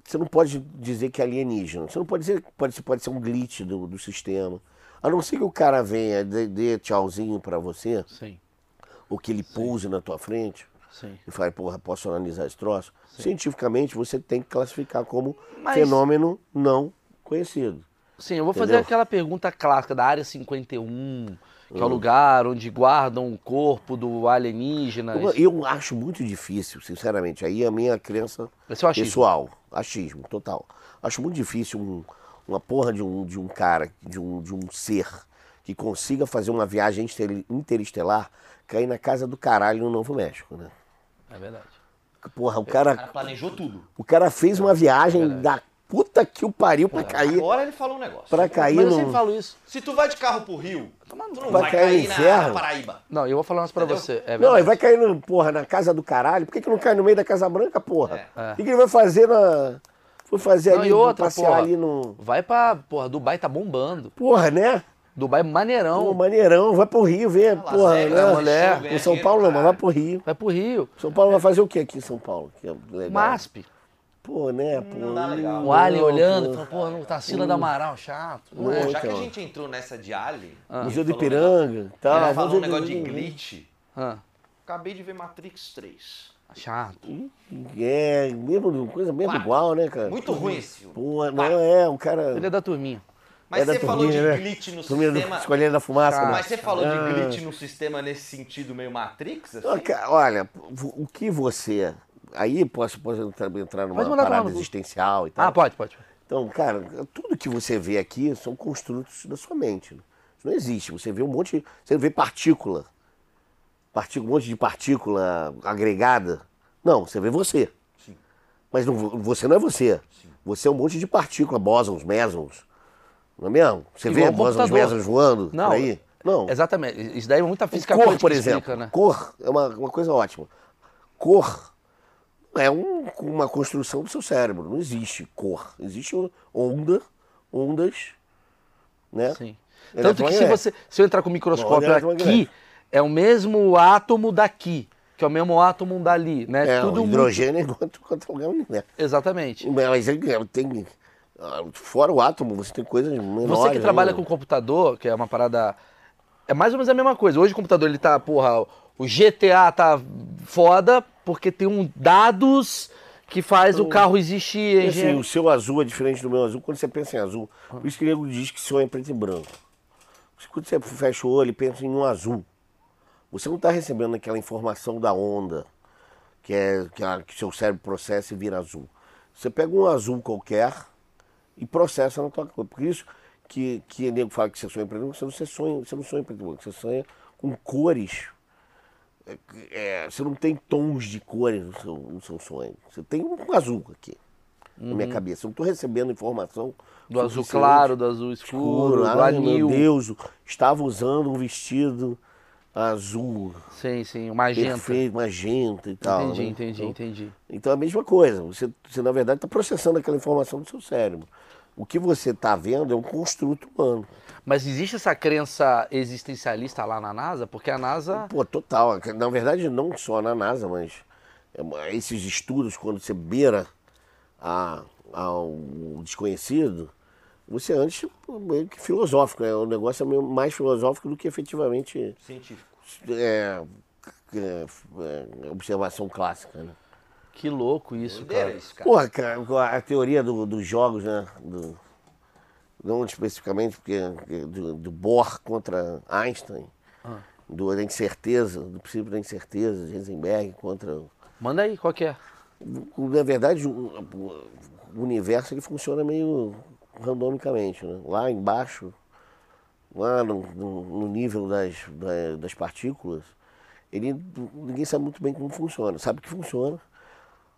você não pode dizer que é alienígena. Você não pode dizer que pode, ser- pode ser um glitch do, do sistema. A não ser que o cara venha, dê, dê tchauzinho pra você, Sim, ou que ele pouse na tua frente sim. e fala, porra, posso analisar esse troço? Cientificamente, você tem que classificar como Mas- fenômeno não conhecido. Sim, eu vou fazer Entendeu? aquela pergunta clássica da área 51, que é o lugar onde guardam o corpo do alienígena. Eu, eu acho muito difícil, sinceramente, aí é a minha crença Esse é o achismo. pessoal, achismo, total. Acho muito difícil um- uma porra de um, de um cara, de um, de um ser, que consiga fazer uma viagem inter- interestelar, cair na casa do caralho no Novo México, né? É verdade. Porra, o O cara cara, planejou tudo. o cara fez uma viagem da puta que o pariu pra cair, Agora ele falou um negócio. pra cair Mas eu no... sempre falo isso. Se tu vai de carro pro Rio, tu não Vai vai, cair no cair na, Paraíba. Não, eu vou falar umas pra Entendeu? você. É Não, ele vai cair, no, porra, na casa do caralho. Por que, que não cai no meio da Casa Branca, porra? É. O que, que ele vai fazer na. Foi fazer Não, ali, e outra, passear porra. ali no. Vai pra. Porra, Dubai tá bombando. Porra, né? Dubai maneirão. Pô, maneirão, vai pro Rio ver, Las porra, Vegas, né? mulher. Em São Paulo não, mas vai pro Rio. Vai pro Rio. São Paulo vai fazer o que aqui em São Paulo? Que é legal. MASP. Pô, né? Pô, Não dá legal. O Alien não, olhando, pô. fala, porra, não, Tarsila da Amaral, chato. Não é? Já que a então. gente entrou nessa de Alien... Ah. Museu do falou um Ipiranga, tá? negócio- Ele falou um do- negócio de glitch. Ah, Acabei de ver Matrix 3. chato. É, mesmo, coisa mesmo Quatro. igual, né, cara? Muito ruim esse filme. Pô, não é, o cara. Ele é da turminha. Mas é você falou de turminha, né? glitch no Turminha do sistema... Escolhendo da Fumaça. né? Mas você falou Ah. de glitch no sistema nesse sentido meio Matrix? assim? Olha, o que você. Aí posso, posso entrar, numa parada no existencial e tal. Ah, pode, pode. Então, cara, tudo que você vê aqui são construtos da sua mente. né? Isso não existe. Você vê um monte. Você vê partícula. Partícula um monte de partícula agregada. Não, você vê você. Sim. Mas não, você não é você. Você é um monte de partícula, bósons, mesons. Não é mesmo? Você Igual vê um bósons, mesons voando Não. por aí? Não. Exatamente. Isso daí é muita física Cor, por exemplo. explica, né? Cor é uma, uma coisa ótima. Cor é um- uma construção do seu cérebro. Não existe cor. Existe onda, ondas, né? Sim. Ele Tanto é que se você. Se eu entrar com o microscópio Ele é aqui, é o mesmo átomo daqui, que é o mesmo átomo dali, né? É, Tudo o hidrogênio enquanto quanto lugar né? muito- Exatamente. Mas ele tem. ah, Fora o átomo, você tem coisas menores. Você que trabalha né? com computador, que é uma parada. É mais ou menos a mesma coisa. Hoje o computador ele tá, porra, o GTA tá foda porque tem um dados que faz o carro existir. E, assim, o seu azul é diferente do meu azul quando você pensa em azul. Por isso que o nego diz que sonha em preto e branco. Quando você fecha o olho e pensa em um azul, você não está recebendo aquela informação da onda que é que, a- que seu cérebro processa e vira azul. Você pega um azul qualquer e processa na tua coisa. Por isso que, que o nego fala que você sonha em preto e branco, você não, você sonha, você não sonha em preto e branco, você sonha com cores. É, você não tem tons de cores no seu, no seu sonho. Você tem um azul aqui na minha cabeça. Eu não estou recebendo informação Uhum. Do azul claro, do azul escuro, do Ai, anil. meu Deus, estava usando um vestido azul, Sim, sim, o magenta. perfeito, magenta e tal. Entendi, né? entendi, Então, entendi. então é a mesma coisa. Você, você na verdade, está processando aquela informação do seu cérebro. O que você está vendo é um construto humano. Mas existe essa crença existencialista lá na NASA? Porque a NASA. Pô, total. Na verdade, não só na NASA, mas é esses estudos, quando você beira a, ao desconhecido, você antes meio que filosófico, né? O negócio é meio mais filosófico do que efetivamente Científico. é, é, é, observação clássica, né? Que louco isso, Doideira cara. isso, cara. Porra, cara, a teoria do- dos jogos, né? Do, não especificamente porque do, do Bohr contra Einstein, do, da incerteza, do princípio da incerteza, de Heisenberg contra. Manda aí, qual que é? Na verdade, o, o universo ele funciona meio randomicamente. Né? Lá embaixo, lá no, no- no nível das, da- das partículas, ele, ninguém sabe muito bem como funciona. Sabe que funciona,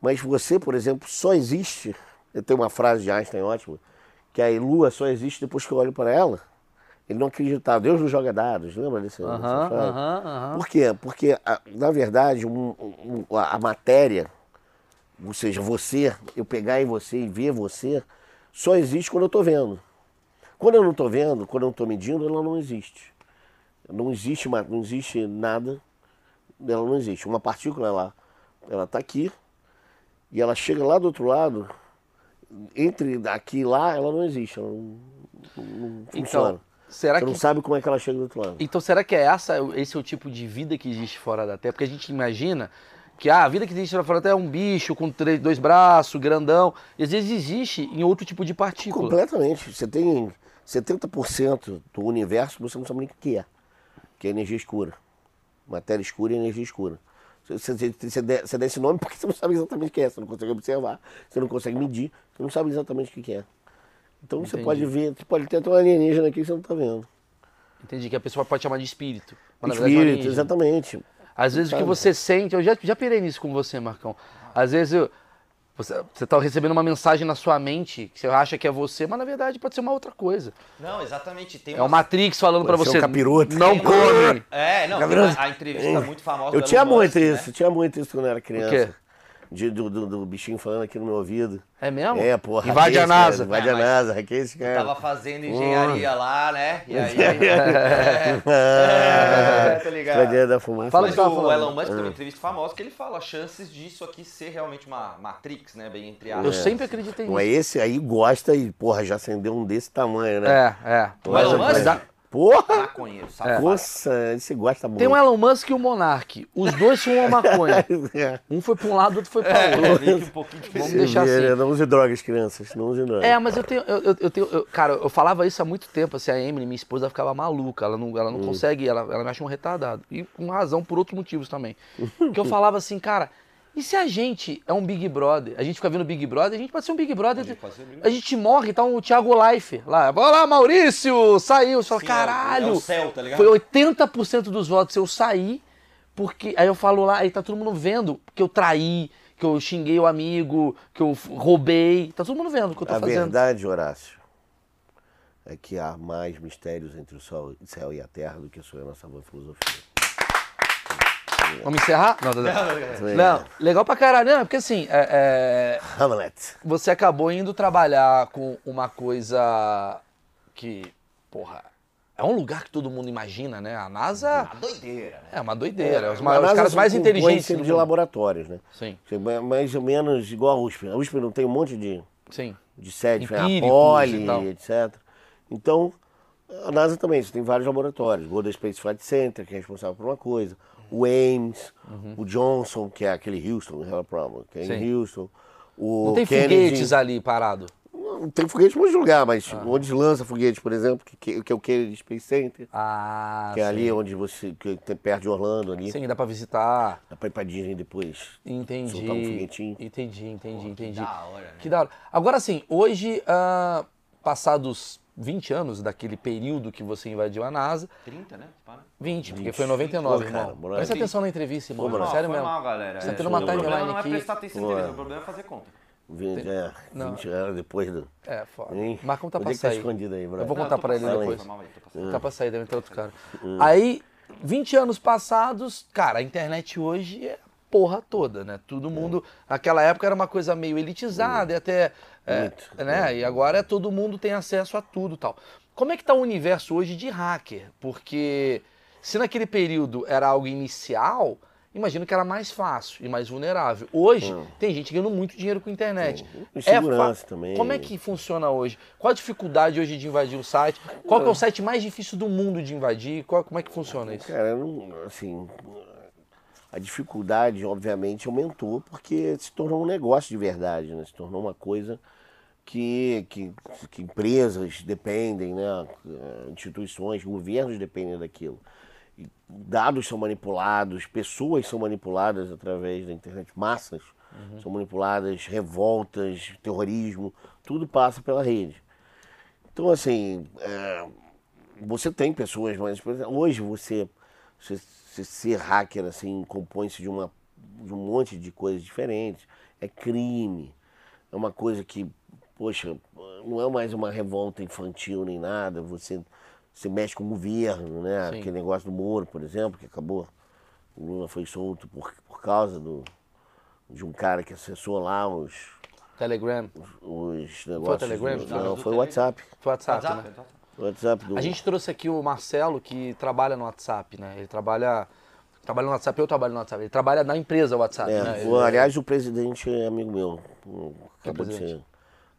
mas você, por exemplo, só existe. Eu tenho uma frase de Einstein ótima, que a lua só existe depois que eu olho para ela. Ele não acreditava. Deus nos joga dados, lembra desse, dessa Aham, frase? aham, aham. Por quê? Porque, na verdade, um- um- a matéria, ou seja, você, eu pegar em você e ver você, só existe quando eu estou vendo. Quando eu não estou vendo, quando eu não estou medindo, ela não existe. Não existe, não existe nada, ela não existe. Uma partícula, ela está aqui, e ela chega lá do outro lado, entre aqui e lá, ela não existe, ela não, não funciona. Então, será Você que não sabe como é que ela chega do outro lado. Então será que é essa, esse é o tipo de vida que existe fora da Terra? Porque a gente imagina que ah, a vida que existe fora da Terra é um bicho com três, dois braços, grandão. E às vezes existe em outro tipo de partícula. Completamente. Você tem 70% do universo você não sabe nem o que é. Que é energia escura. Matéria escura e energia escura. Você, você, você, dá- você dá esse nome porque você não sabe exatamente o que é. Você não consegue observar, você não consegue medir, você não sabe exatamente o que é. Então você Entendi. pode ver, você pode ter até um alienígena aqui que você não está vendo. Entendi que a pessoa pode chamar de espírito. é Espírito, alienígena. exatamente. Às vezes o que você sente, eu já, já pirei nisso com você, Marcão. Às vezes eu, você, você tá recebendo uma mensagem na sua mente que você acha que é você, mas na verdade pode ser uma outra coisa. Não, exatamente. Tem É o Matrix falando ser você. um capiroto. Não tem uma- come. É, não, uma- a entrevista muito famosa Eu tinha muito isso, né? tinha muito isso quando eu era criança. quê? De- do, do, do bichinho falando aqui no meu ouvido. É mesmo? É, porra. Invade a NASA. Invade É, a mas NASA, que esse cara. Tava fazendo engenharia lá, né? E aí. É, é, tá ligado? Da fumaça? Fala Mas tava o falando. Elon Musk tem uma entrevista famosa que ele fala chances disso aqui ser realmente uma Matrix, né? Bem entre Eu aspas. sempre acreditei Não é nisso. esse aí gosta e, porra, já acendeu um desse tamanho, né? É, é. O Elon Mas- Musk? mas Porra! Maconheiro, sabe? Nossa, esse gosta muito. Tem um Elon Musk e o Monark. Os dois fumam maconha. Um foi pra um lado, outro foi pra outro. É, meio que um pouquinho Vamos diferente. deixar assim. Não use drogas, crianças. Não use drogas. É, mas eu tenho. Eu, eu- eu tenho eu- cara, eu falava isso há muito tempo. Assim, a Emily, minha esposa, ficava maluca. Ela não, ela não consegue, ela, ela me acha um retardado. E com razão, por outros motivos também. que eu falava assim, cara. E se a gente é um Big Brother? A gente fica vendo Big Brother, a gente pode ser um Big Brother. gente pode ser um Big A gente morre, tá um Thiago Life lá. Vai lá, Maurício! Saiu. Você fala, Sim, é caralho! é o céu, tá ligado? Foi 80% dos votos eu saí, porque. Aí eu falo lá, aí tá todo mundo vendo que eu traí, que eu xinguei o amigo, que eu roubei. Tá todo mundo vendo o que eu tô A fazendo. verdade, Horácio, é que há mais mistérios entre o céu e a terra do que sua nossa boa filosofia. Vamos encerrar? Não, não, não. Não, legal pra caralho. Não, porque assim, é- é, Hamlet. você acabou indo trabalhar com uma coisa que, porra, é um lugar que todo mundo imagina, né? A NASA Uma doideira, né? é uma doideira. os, A maiores, os caras mais inteligentes. do de laboratórios, né? Sim, Mais ou menos igual a USP. A USP não tem um monte de, sim. de sede, a Poli, etc. Então, a NASA também, você tem vários laboratórios. O Golden Space Flight Center, que é responsável por uma coisa. O Ames, o Johnson, que é aquele Houston, Hell Problem, que é Uhum. Sim. em Houston. O Não tem Kennedy, foguetes ali parado. Não tem foguete em um lugar, mas Ah. onde lança foguete, por exemplo, que, que, que é o Kennedy Space Center, Ah, que é sim. ali onde você, que tem perto de Orlando ali. Sim, dá pra visitar. Dá pra ir pra Disney depois. Entendi. Soltar um foguetinho. Entendi, entendi, entendi. da hora, né? Que da hora. Agora sim, hoje, ah, passados 20 anos daquele período que você invadiu a NASA, 30, né? Para. 20, porque foi em 99, Pô, cara, irmão. moleque. Presta atenção na entrevista, irmão. Pô, mano. Sério foi mesmo. mal, galera. Você tá É, tendo uma o problema timeline não é aqui. prestar atenção na entrevista, o problema é fazer conta. 20, é, 20 anos depois do. É, foda. Hein? Marcão tá pra é tá sair. escondido aí, brother? Eu vou Não, contar tô pra ele depois. mal passando. Tá pra sair, deve entrar outro cara. Aí, 20 anos passados, cara, a internet hoje é a porra toda, né? Todo mundo. Naquela época era uma coisa meio elitizada e até. É, né? E agora é todo mundo tem acesso a tudo e tal. Como é que tá o universo hoje de hacker? Porque se naquele período era algo inicial, imagino que era mais fácil e mais vulnerável. Hoje, tem gente ganhando muito dinheiro com a internet. E É segurança fa- também. Como é que funciona hoje? Qual a dificuldade hoje de invadir o site? Qual que é o site mais difícil do mundo de invadir? Qual- como é que funciona isso? Cara, não, assim, a dificuldade, obviamente, aumentou porque se tornou um negócio de verdade, né? Se tornou uma coisa que, que, que empresas dependem, né? instituições, governos dependem daquilo. E dados são manipulados, pessoas são manipuladas através da internet, massas uhum. são manipuladas, revoltas, terrorismo, tudo passa pela rede. Então, assim, é, você tem pessoas, mas hoje você, você, você ser hacker assim compõe-se de, uma, de um monte de coisas diferentes. É crime, é uma coisa que, poxa, não é mais uma revolta infantil nem nada. Você, você mexe com o governo, né? Sim. Aquele negócio do Moro, por exemplo, que acabou. O Lula foi solto por, por causa do, de um cara que acessou lá os. Telegram. Os, os negócios. Foi o Telegram? Do, não, foi o WhatsApp. Foi o WhatsApp, WhatsApp né? WhatsApp do... A gente trouxe aqui o Marcelo, que trabalha no WhatsApp, né? Ele trabalha. Trabalha no WhatsApp, eu trabalho no WhatsApp. Ele trabalha na empresa WhatsApp, é, né? O, aliás, o presidente é amigo meu. Acabou de ser.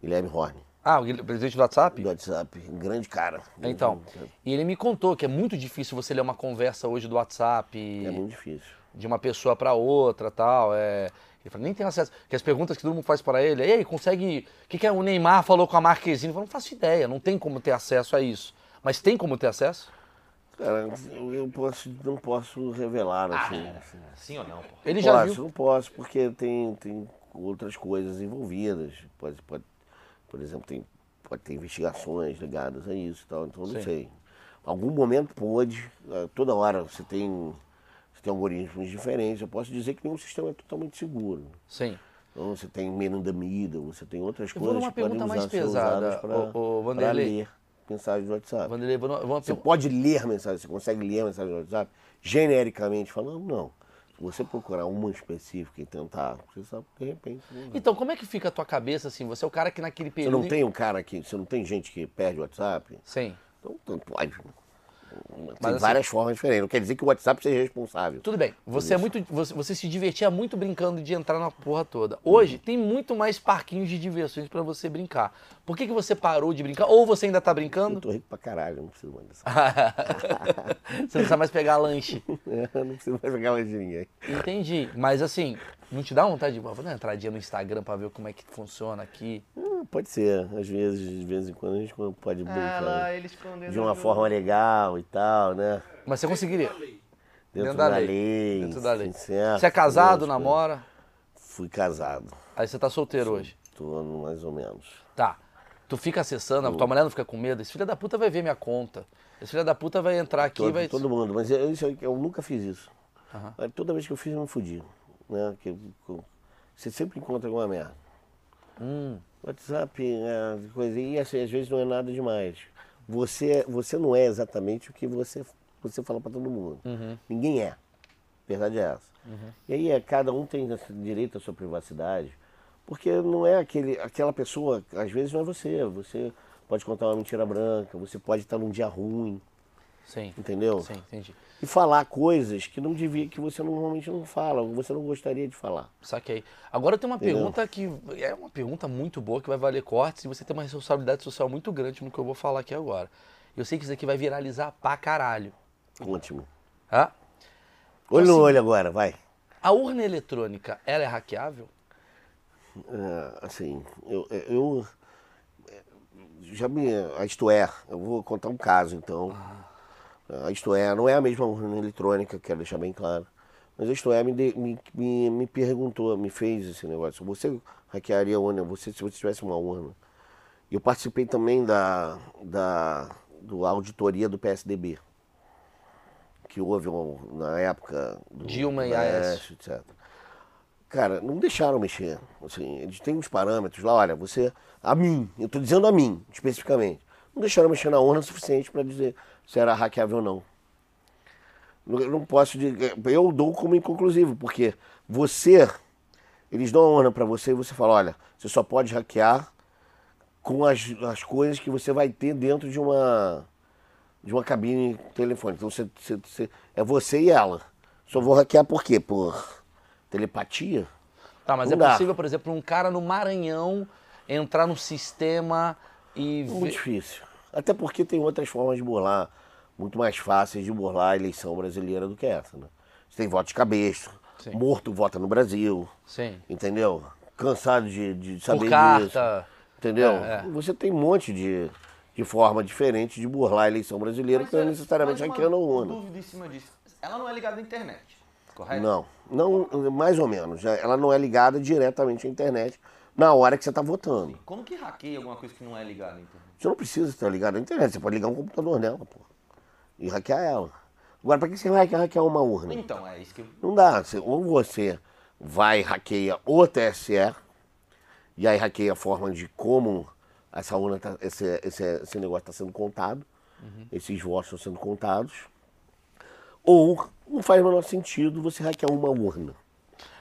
Guilherme Horne. Ah, o presidente do WhatsApp? Do WhatsApp, grande cara. Então, e ele me contou que é muito difícil você ler uma conversa hoje do WhatsApp. É muito difícil. De uma pessoa para outra tal. É, ele falou, nem tem acesso. Que as perguntas que todo mundo faz para ele, ei, consegue. O que, que é o Neymar falou com a Marquezine? Eu falei, não faço ideia, não tem como ter acesso a isso. Mas tem como ter acesso? Cara, eu posso, não posso revelar assim. Ah, assim. Sim ou não, pô? Ele já posso, viu? Não posso, porque tem, tem outras coisas envolvidas. Pode, pode, por exemplo, tem, pode ter investigações ligadas a isso e tal, então não Sim. sei. Algum momento pode, eh, toda hora você tem tem algoritmos diferentes. Eu posso dizer que nenhum sistema é totalmente seguro. Sim. Então você tem menandamida, você tem outras coisas que podem usar, mais pesada, para ler mensagens do WhatsApp. Vanderlei, você pode ler mensagens, você consegue ler mensagens do WhatsApp genericamente falando? Não. Se você procurar uma específica e tentar, você sabe, de repente. Então, como é que fica a tua cabeça assim? Você é o cara que naquele período. Você não tem um cara que. Você não tem gente que perde o WhatsApp? Sim. Então, então pode. Tem assim, várias formas diferentes. Não quer dizer que o WhatsApp seja responsável. Tudo bem. Você é muito. Você, você, se divertia muito brincando de entrar na porra toda. Hoje uhum. tem muito mais parquinhos de diversões para você brincar. Por que, que você parou de brincar? Ou você ainda tá brincando? Eu tô rico pra caralho, não preciso mais dessa. você não precisa mais pegar lanche. É, não preciso mais pegar lanche de ninguém. Entendi. Mas assim, não te dá vontade de. Vou dar uma entradinha no Instagram pra ver como é que funciona aqui. Hum, pode ser. Às vezes, de vez em quando, a gente pode brincar. Ah, lá, eles de uma forma legal e tal, né? Mas você conseguiria? Dentro, Dentro da, da lei. lei. Dentro da lei. Certo, você é casado, namora? Fui casado. Aí você tá solteiro Sim, hoje? Tô mais ou menos. Tá. Tu fica acessando, tua mulher não fica com medo? Esse filho da puta vai ver minha conta. Esse filho da puta vai entrar aqui e vai. Todo mundo, mas eu, eu nunca fiz isso. Uhum. Toda vez que eu fiz, eu me fudi. Né? Que, você sempre encontra alguma merda. Hum. WhatsApp, é, coisa, e assim, às vezes não é nada demais. Você, você não é exatamente o que você, você fala para todo mundo. Uhum. Ninguém é. A verdade é essa. Uhum. E aí é, cada um tem direito à sua privacidade, porque não é aquele, aquela pessoa, às vezes não é você. Você pode contar uma mentira branca, você pode estar num dia ruim. Sim. Entendeu? Sim, entendi e falar coisas que não devia, que você normalmente não fala, ou você não gostaria de falar. Saquei. Agora tem uma Entendeu? pergunta que é uma pergunta muito boa, que vai valer cortes, e você tem uma responsabilidade social muito grande no que eu vou falar aqui agora. Eu sei que isso aqui vai viralizar pra caralho. Ótimo. Hã? Olho então, no assim, olho agora, vai. A urna eletrônica, ela é hackeável? É, assim, eu, eu já me. Isto é, eu vou contar um caso então. Ah ah, isto é, não é a mesma urna eletrônica, quero deixar bem claro. Mas isto é, me, me, me, me perguntou, me fez esse negócio. Você hackearia a urna você, se você tivesse uma urna? Eu participei também da, da do auditoria do PSDB, que houve na época do Dilma e Aécio, etc. Cara, não deixaram mexer. Assim, eles têm uns parâmetros lá, olha, você. A mim, eu estou dizendo a mim, especificamente. Não deixaram mexer na urna o suficiente para dizer se era hackeável ou não. Eu não posso dizer. Eu dou como inconclusivo, porque você. Eles dão a urna para você e você fala: olha, você só pode hackear com as, as coisas que você vai ter dentro de uma de uma cabine telefônica. Então você, você, você, é você e ela. Só vou hackear por quê? Por telepatia? Tá, mas Não é dá. possível, por exemplo, um cara no Maranhão entrar no sistema e. Muito difícil. Até porque tem outras formas de burlar, muito mais fáceis de burlar a eleição brasileira do que essa. Né? Você tem voto de cabeça, Sim. morto vota no Brasil. Sim. Entendeu? Cansado de, de saber Por carta. disso. Entendeu? É, é. Você tem um monte de, de forma diferente de burlar a eleição brasileira, que não é necessariamente mas uma hackeando a urna. dúvida em cima disso. Ela não é ligada à internet, correto? Não, não, mais ou menos. Já- Ela não é ligada diretamente à internet na hora que você está votando. Como que hackeia alguma coisa que não é ligada à internet? Você não precisa estar ligado à internet, você pode ligar um computador nela, pô. E hackear ela. Agora, para que você vai hackear uma urna? Então, é isso que eu... Não dá. Ou você vai e hackeia o TSE, e aí hackeia a forma de como essa urna tá- esse, esse, esse negócio está sendo contado, esses votos estão sendo contados. Ou não faz o menor sentido você hackear uma urna.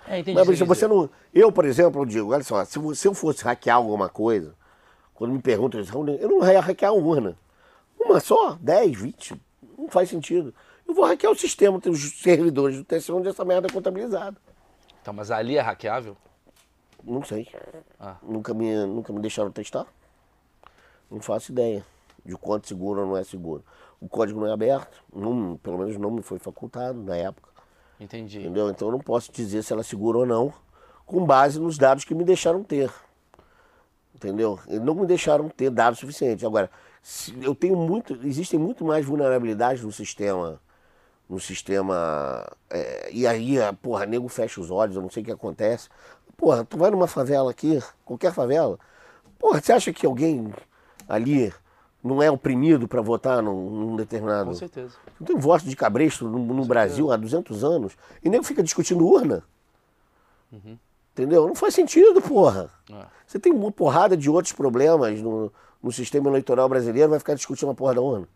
É, entendi. Mas, você não. Eu, por exemplo, eu digo, olha só, se, se eu fosse hackear alguma coisa, quando me perguntam isso, eu não ia hackear a urna. Uma só, 10, 20, não faz sentido. Eu vou hackear o sistema, tem os servidores do TSE onde essa merda é contabilizada. Então, mas ali é hackeável? Não sei. Ah. Nunca, me, nunca me deixaram testar. Não faço ideia de quanto seguro ou não é seguro. O código não é aberto, não, pelo menos não me foi facultado na época. Entendi. Entendeu? Então eu não posso dizer se ela é segura ou não, com base nos dados que me deixaram ter. Entendeu? Não me deixaram ter dados suficientes. Agora, eu tenho muito. Existem muito mais vulnerabilidades no sistema. No sistema. é, e aí, a, porra, nego fecha os olhos, eu não sei o que acontece. Porra, tu vai numa favela aqui, qualquer favela. Porra, você acha que alguém ali não é oprimido para votar num, num determinado. Com certeza. Não tem voto de cabresto no, no Brasil há 200 anos e nem fica discutindo urna. Entendeu? Não faz sentido, porra. É. Você tem uma porrada de outros problemas no, no sistema eleitoral brasileiro, vai ficar discutindo a porra da urna.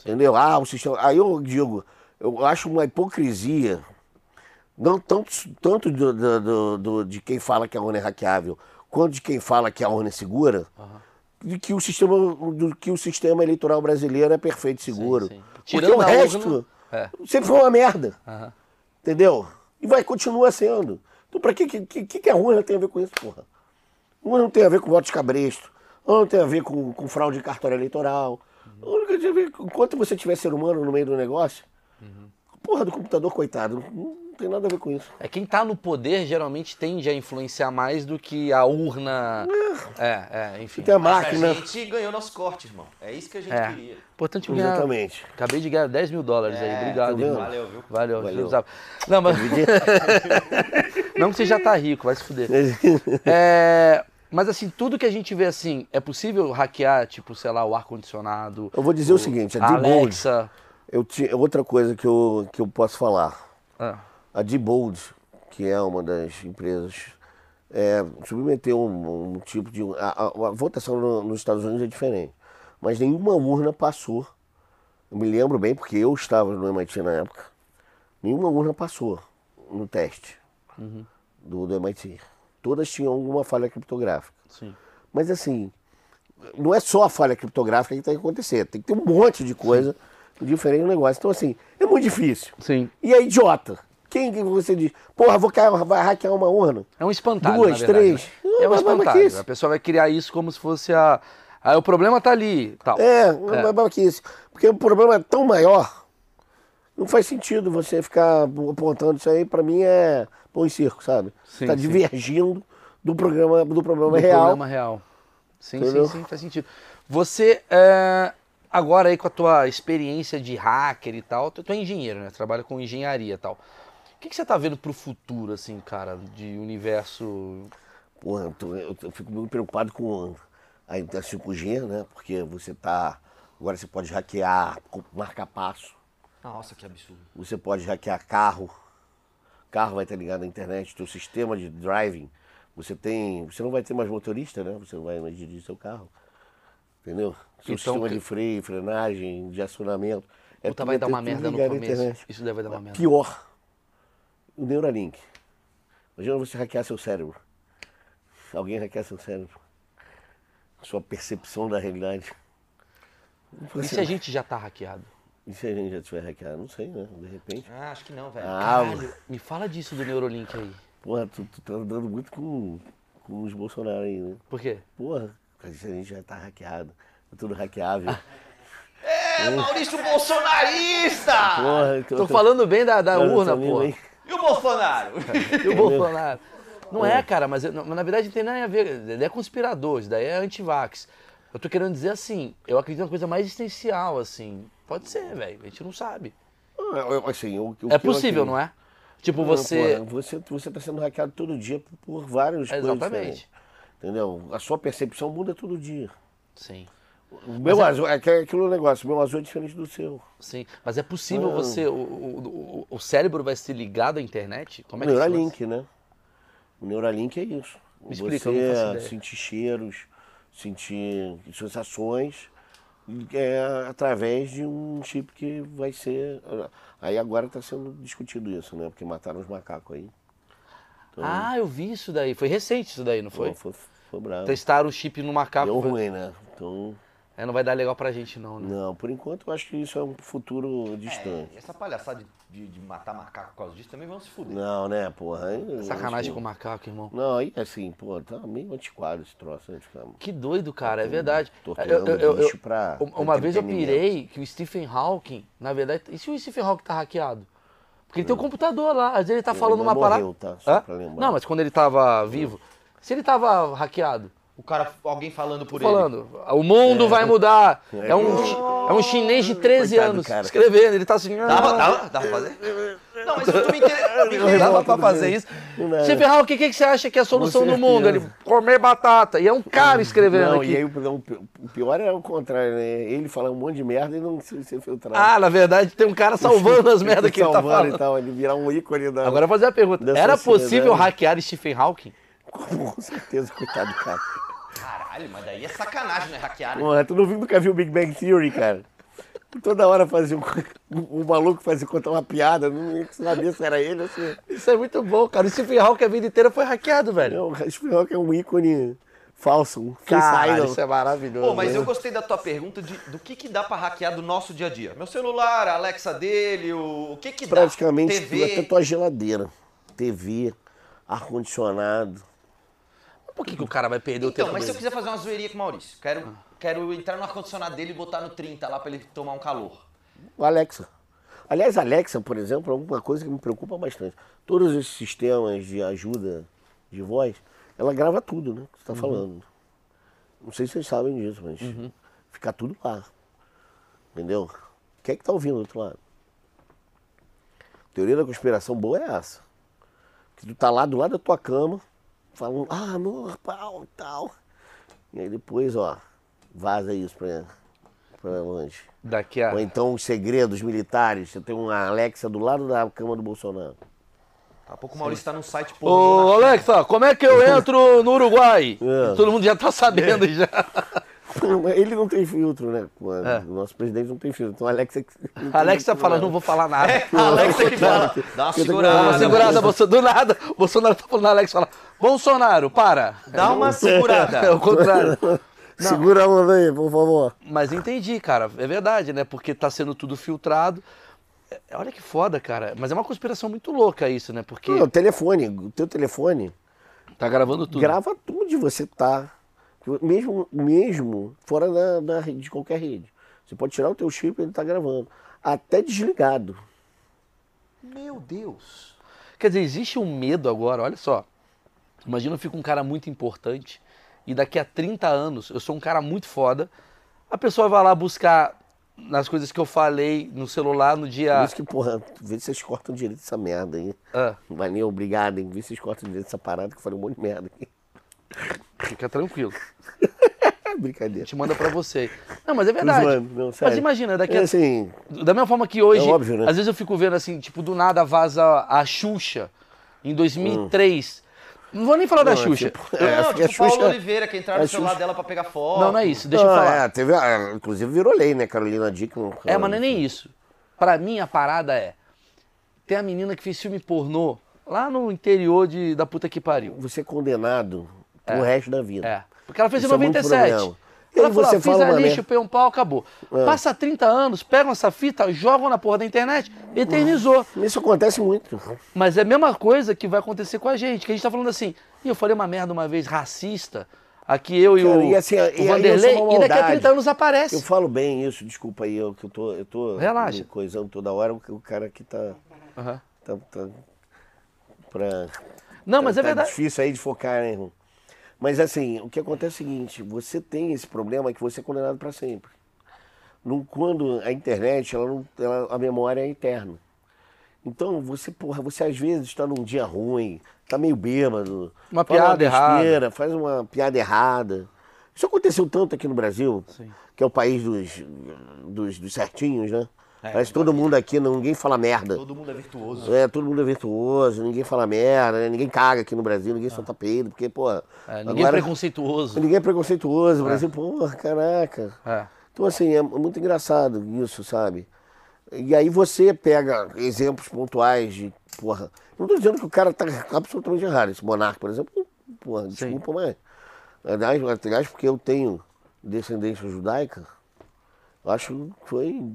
Entendeu? Ah, o sistema. Aí eu digo, eu acho uma hipocrisia, não tanto, tanto do, do- do- de quem fala que a urna é hackeável, quanto de quem fala que a urna é segura, de que o sistema, do que o sistema eleitoral brasileiro é perfeito e seguro. sim. Porque Tirando o resto urna, é. sempre foi uma merda. Aham. Entendeu? E vai continuar sendo. Então, pra que, que, que, que a urna tem a ver com isso, porra? Urna não tem a ver com voto de cabresto, não tem a ver com, com fraude de cartório eleitoral. A urna tem a ver com enquanto você tiver ser humano no meio do negócio, porra do computador, coitado, não, não tem nada a ver com isso. É quem tá no poder geralmente tende a influenciar mais do que a urna. É, é, enfim. Tem a Mas máquina. a gente ganhou nosso corte, irmão. É isso que a gente É. queria. Importante ganhar. Exatamente. Acabei de ganhar 10 mil dólares aí. É, Obrigado, tá irmão. Valeu, viu? Valeu, Valeu. Não, mas. Não que você já tá rico, vai se fuder. É, mas assim, tudo que a gente vê assim, é possível hackear, tipo, sei lá, o ar-condicionado. Eu vou dizer o seguinte, a Diebold, Alexa. eu tinha outra coisa que eu, que eu posso falar. Ah, A Diebold, que é uma das empresas, é, submeteu um, um tipo de. A, a- a votação no- nos Estados Unidos é diferente. Mas nenhuma urna passou. Eu me lembro bem, porque eu estava no MIT na época. Nenhuma urna passou no teste do, do MIT. Todas tinham alguma falha criptográfica. sim. Mas assim, não é só a falha criptográfica que tem que acontecer. Tem que ter um monte de coisa diferente no negócio. Então, assim, é muito difícil. Sim. E é idiota. Quem que você diz? Porra, vou ca- vai hackear uma urna? É um espantalho, Duas, três. né? É um espantalho. que isso? A pessoa vai criar isso como se fosse a... Aí o problema tá ali, tal. É, é. babaquice. Porque o problema é tão maior, não faz sentido você ficar apontando isso aí, pra mim é pão e circo, sabe? Sim, tá sim. divergindo do programa do problema do real. problema real. Sim, Entendeu? sim, sim, faz sentido. Você, é, agora aí com a tua experiência de hacker e tal, tu, tu é engenheiro, né? Trabalha com engenharia e tal. O que, que você tá vendo pro futuro, assim, cara, de universo... Porra, eu, tô- eu- eu fico muito preocupado com a, a 5G, né? Porque você tá. Agora você pode hackear marca passo, Nossa, que absurdo. você pode hackear carro. Carro vai estar ligado à internet, teu sistema de driving. Você tem. Você não vai ter mais motorista, né? Você não vai mais dirigir seu carro. Entendeu? Seu Então, sistema que- de freio, frenagem, de acionamento. É Puta, vai dar é uma tudo merda no começo. internet. Isso deve dar uma merda. Pior, o Neuralink. Imagina você hackear seu cérebro. Alguém hackear seu cérebro. Sua percepção da realidade. E se a gente já tá hackeado? E se a gente já tiver hackeado? Não sei, né? De repente. Ah, acho que não, velho. Ah, Caralho, me fala disso do Neurolink aí. porra, tu, tu tá andando muito com, com os Bolsonaro aí, né? Por quê? Porra, a gente já tá hackeado. É tudo hackeável. É, Maurício Bolsonarista! Porra, então, Tô falando bem da, da tô urna, porra. E o Bolsonaro? E o Bolsonaro? Não é, cara, mas não- na verdade não tem nada a ver. Ele é conspirador, isso daí é antivax. Eu tô querendo dizer assim, eu acredito numa coisa mais existencial, assim. Pode ser, velho. A gente não sabe. Ah, Assim, o, o É possível, não é? Tipo, você. você você está sendo hackeado todo dia por, por vários coisas Exatamente. diferentes, Entendeu? A sua percepção muda todo dia. Sim. O meu azul, é que- é aquele negócio, o meu azul é diferente do seu. Sim. Mas é possível Não. você. O, o, o- cérebro vai ser ligado à internet? Como é que isso Neuralink, né? O Neuralink é isso. Me explica, não você sentir cheiros, sentir sensações, é através de um chip que vai ser. Aí agora está sendo discutido isso, né? Porque mataram os macacos aí. Ah, eu vi isso daí. Foi recente isso daí, não foi? Pô, foi, foi bravo. Testaram o chip no macaco. Deu ruim, né? Então, É, não vai dar legal pra gente, não, né? não, por enquanto eu acho que isso é um futuro distante. É, essa palhaçada de, de- de matar macaco por causa disso também vão se fuder. Não, né, porra? Aí, eu Sacanagem acho com macaco, irmão. Não, aí assim, pô, tá meio antiquado esse troço, né? Ficar Que doido, cara, é verdade. torturando Eu- eu- eu- bicho pra uma- vez eu pirei que o Stephen Hawking, na verdade. E se o Stephen Hawking tá hackeado? Porque ele tem um computador lá, às vezes ele tá falando Ele uma morreu, parada. tá? Só Hã? pra lembrar. Não, mas quando ele tava vivo. Se ele tava hackeado, O cara, alguém falando por falando, o mundo vai mudar. É, um, chi- é um chinês de 13 Coitado do anos cara. escrevendo, ele tá assim. ele. "Ah, Dava, dava, dava pra fazer? Não, mas eu tô me inter- Dava pra fazer isso. Stephen Hawking, o que, que você acha que é a solução do mundo? Ele comer batata. E é um cara escrevendo Não, aqui. e aí o pior é o contrário, né? Ele falar um monte de merda e não ser ser filtrado. Ah, na verdade, tem um cara salvando as merdas que ele tá Salvando falando. e tal, ele virar um ícone da... Agora eu vou fazer a pergunta. Era possível hackear Stephen Hawking? Com certeza, coitado do cara. Caralho, mas daí é sacanagem, né? Hackear. né? Porra, tu não viu, nunca viu o Big Bang Theory, cara? Toda hora fazia um, um maluco fazia contar uma piada, não ia saber se era ele ou se... Isso é muito bom, cara. O Stephen Hawking a vida inteira foi hackeado, velho. Não, o Stephen que é um ícone falso, um Cara, face isso é maravilhoso. Pô, mas né? eu gostei da tua pergunta de, do que que dá pra hackear do nosso dia a dia. Meu celular, a Alexa dele, o, o que que dá? praticamente TV. até tua geladeira, TV, ar-condicionado. Por que, que o cara vai perder o Então, tempo mas se eu quiser fazer uma zoeirinha com o Maurício, quero, quero entrar no ar-condicionado dele e botar no 30 lá pra ele tomar um calor. O Alexa. Aliás, a Alexa, por exemplo, é uma coisa que me preocupa bastante. Todos esses sistemas de ajuda de voz, ela grava tudo, né? Que você está falando. Não sei se vocês sabem disso, mas fica tudo lá. Entendeu? Quem é que tá ouvindo do outro lado? Teoria da conspiração boa é essa. Que tu tá lá do lado da tua cama, falando, ah, amor, pau, tal. E aí depois, ó, vaza isso pra, pra longe. Daqui a... Ou então os segredos militares. Você tem uma Alexa do lado da cama do Bolsonaro. Daqui a pouco o Maurício tá num site Ô, pornô. Alexa, como é que eu entro no Uruguai? É. Todo mundo já tá sabendo já. Ele não tem filtro, né? É. O nosso presidente não tem filtro. Então a Alexa. que- não tem A Alexa filtro, fala, não. não vou falar nada. É, a Alexa que fala. Dá uma Fica- Dá segurada. uma segurada, Bolsonaro. Do nada, o Bolsonaro tá falando, a Alexa fala, Bolsonaro, para. Dá uma segurada. É o contrário. Segura a onda aí, por favor. Mas entendi, cara. É verdade, né? Porque tá sendo tudo filtrado. É, Olha que foda, cara. Mas é uma conspiração muito louca isso, né? Porque Não, o telefone, o teu telefone tá gravando tudo. grava tudo onde você tá. Mesmo, mesmo fora da, da rede, de qualquer rede. Você pode tirar o teu chip e ele tá gravando. Até desligado. Meu Deus. Quer dizer, existe um medo agora, olha só. Imagina eu fico um cara muito importante e daqui a 30 anos eu sou um cara muito foda. A pessoa vai lá buscar nas coisas que eu falei no celular no dia. Por isso que, porra, vê se vocês cortam direito essa merda aí. Ah, Valeu, obrigado, hein? Vê se vocês cortam direito essa parada que eu falei um monte de merda aqui. Fica tranquilo. É brincadeira. Te manda pra você. Não, mas é verdade. não, mas imagina, daqui É a assim, Da mesma forma que hoje, É óbvio, né? às vezes eu fico vendo assim, tipo, do nada vaza a Xuxa em 2003. Não vou nem falar da Não, é Xuxa. tipo- Não, É, tipo a o Paulo Xuxa- Oliveira, que entraram no celular Xuxa- dela pra pegar foto. Não, não é isso, deixa eu Não, falar. É, teve, inclusive virou lei, né? Carolina Dickman. É, mas não é nem isso. Pra mim, a parada é. Tem a menina que fez filme pornô lá no interior de, da puta que pariu. Você é condenado pro resto da vida. É. Porque ela fez Isso em é muito 97. problema. E Ela falou, você ah, fiz fala ali, uma merda. chupei um pau, acabou. Passa 30 anos, pegam essa fita, jogam na porra da internet, eternizou. Isso acontece muito. Mas é a mesma coisa que vai acontecer com a gente, que a gente tá falando assim, "Ih, eu falei uma merda uma vez racista, aqui eu e o, e assim, e o Vanderlei, e daqui a maldade. 30 anos aparece. Eu falo bem isso, desculpa aí, eu, que eu tô, eu tô Relaxa. me coisando toda hora, o, o cara aqui tá, Aham. tá, tá pra... Não, mas tá, é verdade. Tá difícil aí de focar, né, irmão? Mas assim, o que acontece é o seguinte, você tem esse problema que você é condenado para sempre. Não, quando a internet, ela não, ela, a memória é eterna. Então, você, porra, você às vezes está num dia ruim, tá meio bêbado. Uma piada errada. besteira, Faz uma piada errada. Isso aconteceu tanto aqui no Brasil, Sim. que é o país dos, dos, dos certinhos, né? Parece que todo mundo aqui, ninguém fala merda. Todo mundo é virtuoso. É, todo mundo é virtuoso, ninguém fala merda, né? ninguém caga aqui no Brasil, ninguém solta peido, porque, pô. É, ninguém é agora- preconceituoso. Ninguém é preconceituoso, o Brasil, porra, caraca. É. Então, assim, é muito engraçado isso, sabe? E aí você pega exemplos pontuais de, porra. Não tô dizendo que o cara tá absolutamente errado. Esse monarca, por exemplo, porra, desculpa, mas. Aliás, aliás, porque eu tenho descendência judaica, acho que foi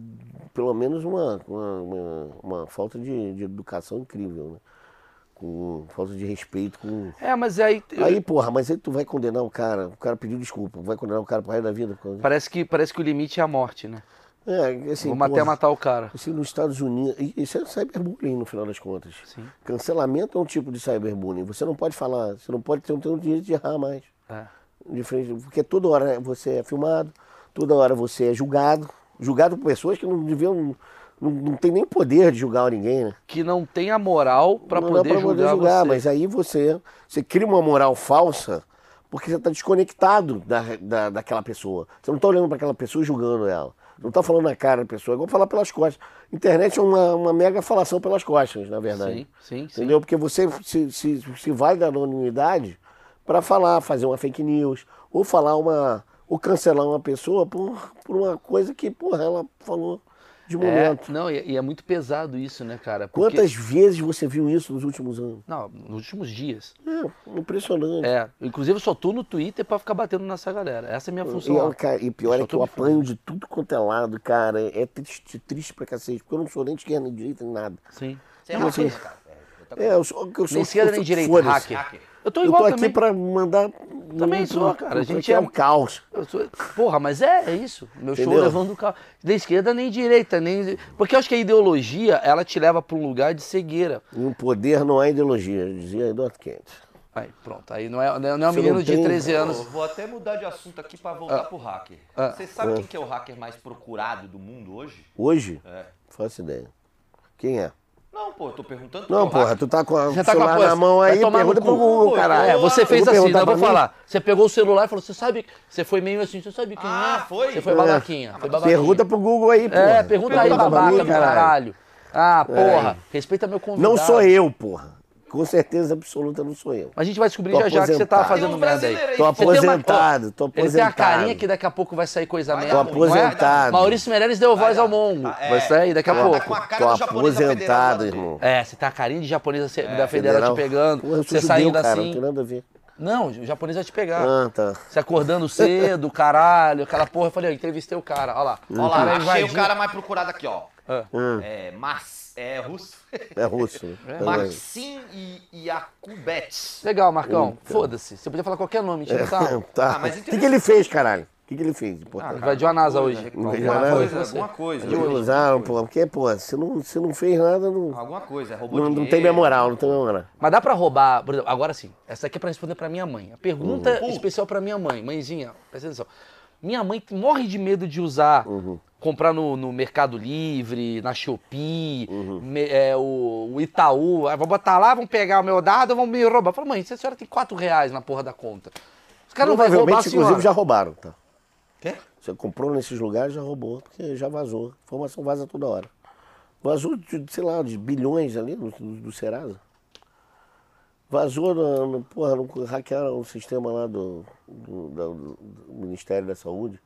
pelo menos uma, uma, uma, falta de, de educação incrível, né? Com falta de respeito com. É, mas aí. Aí, porra, mas aí tu vai condenar o cara, o cara pediu desculpa, vai condenar o cara pro resto da vida. Parece que, parece que o limite é a morte, né? É, assim, Vamos até matar o cara. Assim, nos Estados Unidos, isso é cyberbullying no final das contas. Sim. Cancelamento é um tipo de cyberbullying. Você não pode falar, você não pode ter, o direito de errar mais. É. De frente, porque toda hora você é filmado, toda hora você é julgado. Julgado por pessoas que não deviam, não, não tem nem poder de julgar ninguém, né? Que não tem a moral dá poder pra julgar, você. Mas aí você, você cria uma moral falsa porque você está desconectado da, da, daquela pessoa. Você não está olhando para aquela pessoa e julgando ela. Não está falando na cara da pessoa. É igual falar pelas costas. Internet é uma, uma mega falação pelas costas, na verdade. Sim, sim, sim. Entendeu? Porque você se, se, se vai da anonimidade para falar, fazer uma fake news, ou falar uma. Ou cancelar uma pessoa por, por uma coisa que, porra, ela falou de É, momento. não, e, e é muito pesado isso, né, cara? Porque- Quantas vezes você viu isso nos últimos anos? Não, nos últimos dias. É, impressionante. É, inclusive eu só tô no Twitter pra ficar batendo nessa galera. Essa é a minha função. E, cara, e pior é que eu apanho de tudo quanto é lado, cara. É triste, triste pra cacete, porque eu não sou nem de esquerda nem de direita nem nada. Sim. Você é assim, cara. É, eu sou, eu sou Nem esquerda nem direita, hacker. Hacker. Eu tô Eu igual tô aqui pra mandar. Também sou, cara. A gente é é- um caos. Eu sou- Porra, mas é, é isso. Meu show Entendeu? levando o carro. Nem esquerda, nem direita, nem. Porque eu acho que a ideologia, ela te leva pra um lugar de cegueira. No poder não há ideologia, dizia Eduardo Kent. Aí, pronto. Aí não é, não é um Você menino não de tem- 13 Eu anos. vou até mudar de assunto aqui pra voltar pro hacker. Ah. Você sabe quem que é o hacker mais procurado do mundo hoje? Hoje, É. faço ideia. Quem é? Não, pô, eu tô perguntando. Não, é porra, tu tá com a Você tá com a na mão aí, pergunta pro Google, pô. caralho. É, você fez assim, não, eu vou falar. Você pegou o celular e falou, você sabe. Você foi meio assim, você sabe quem Ah, é? foi? Você foi É. babaquinha. Foi babaquinha. Pergunta pro Google aí, porra. É, pergunta aí, pra babaca mim, do caralho. Ah, porra. É. Respeita meu convidado. Não sou eu, porra. Com certeza absoluta não sou eu. A gente vai descobrir Tô já já que você tá aposentado. fazendo uns merda aí. Tô tem uma- aposentado, tô Ele tem a aposentado. carinha que daqui a pouco vai sair coisa merda. Tô ruim. aposentado. Maurício Meirelles deu voz ao Mongo. Tá, é. Vai sair daqui a pouco. tá com a cara Tô federal aposentado, irmão. É, você tá a carinha de japonês da da federal te pegando. Porra, você judeu, saindo cara, assim. Não tem nada a ver. Não, o japonês vai te pegar. Ah, tá. Você acordando cedo, caralho, aquela porra. Eu falei, eu entrevistei o cara, olha lá. Olha lá, achei o cara mais procurado aqui, ó. Ah. Hum, É, Mas, é russo. É russo. É. Maxim e Yakubets. Legal, Marcão. Foda-se. Você podia falar qualquer nome, tira tá. Tá. Ah, mas O que, que ele fez, caralho? O que, que ele fez? Ah, invadiu a NASA hoje. Não Alguma coisa, alguma coisa. Eles usaram, pô, porque, pô, se não, se não fez nada, não, Alguma coisa, roubou não, não dinheiro. tem minha moral, não tem minha moral. Mas dá pra roubar, por exemplo, agora sim, essa aqui é pra responder pra minha mãe. A pergunta especial pra minha mãe. Mãezinha, presta atenção. Minha mãe morre de medo de usar, comprar no, no Mercado Livre, na Shopee, me- é, o, o Itaú. Ah, vou botar lá, vão pegar o meu dado, vão me roubar. Eu falo, mãe, se a senhora tem 4 reais na porra da conta. Os caras não vão roubar a senhora. inclusive, já roubaram, tá? Quê? Você comprou nesses lugares, já roubou, porque já vazou. Informação vaza toda hora. Vazou, de, sei lá, de bilhões ali do, do, Serasa. Vazou, no, no, porra, no, hackearam o sistema lá do, do- do Ministério da Saúde.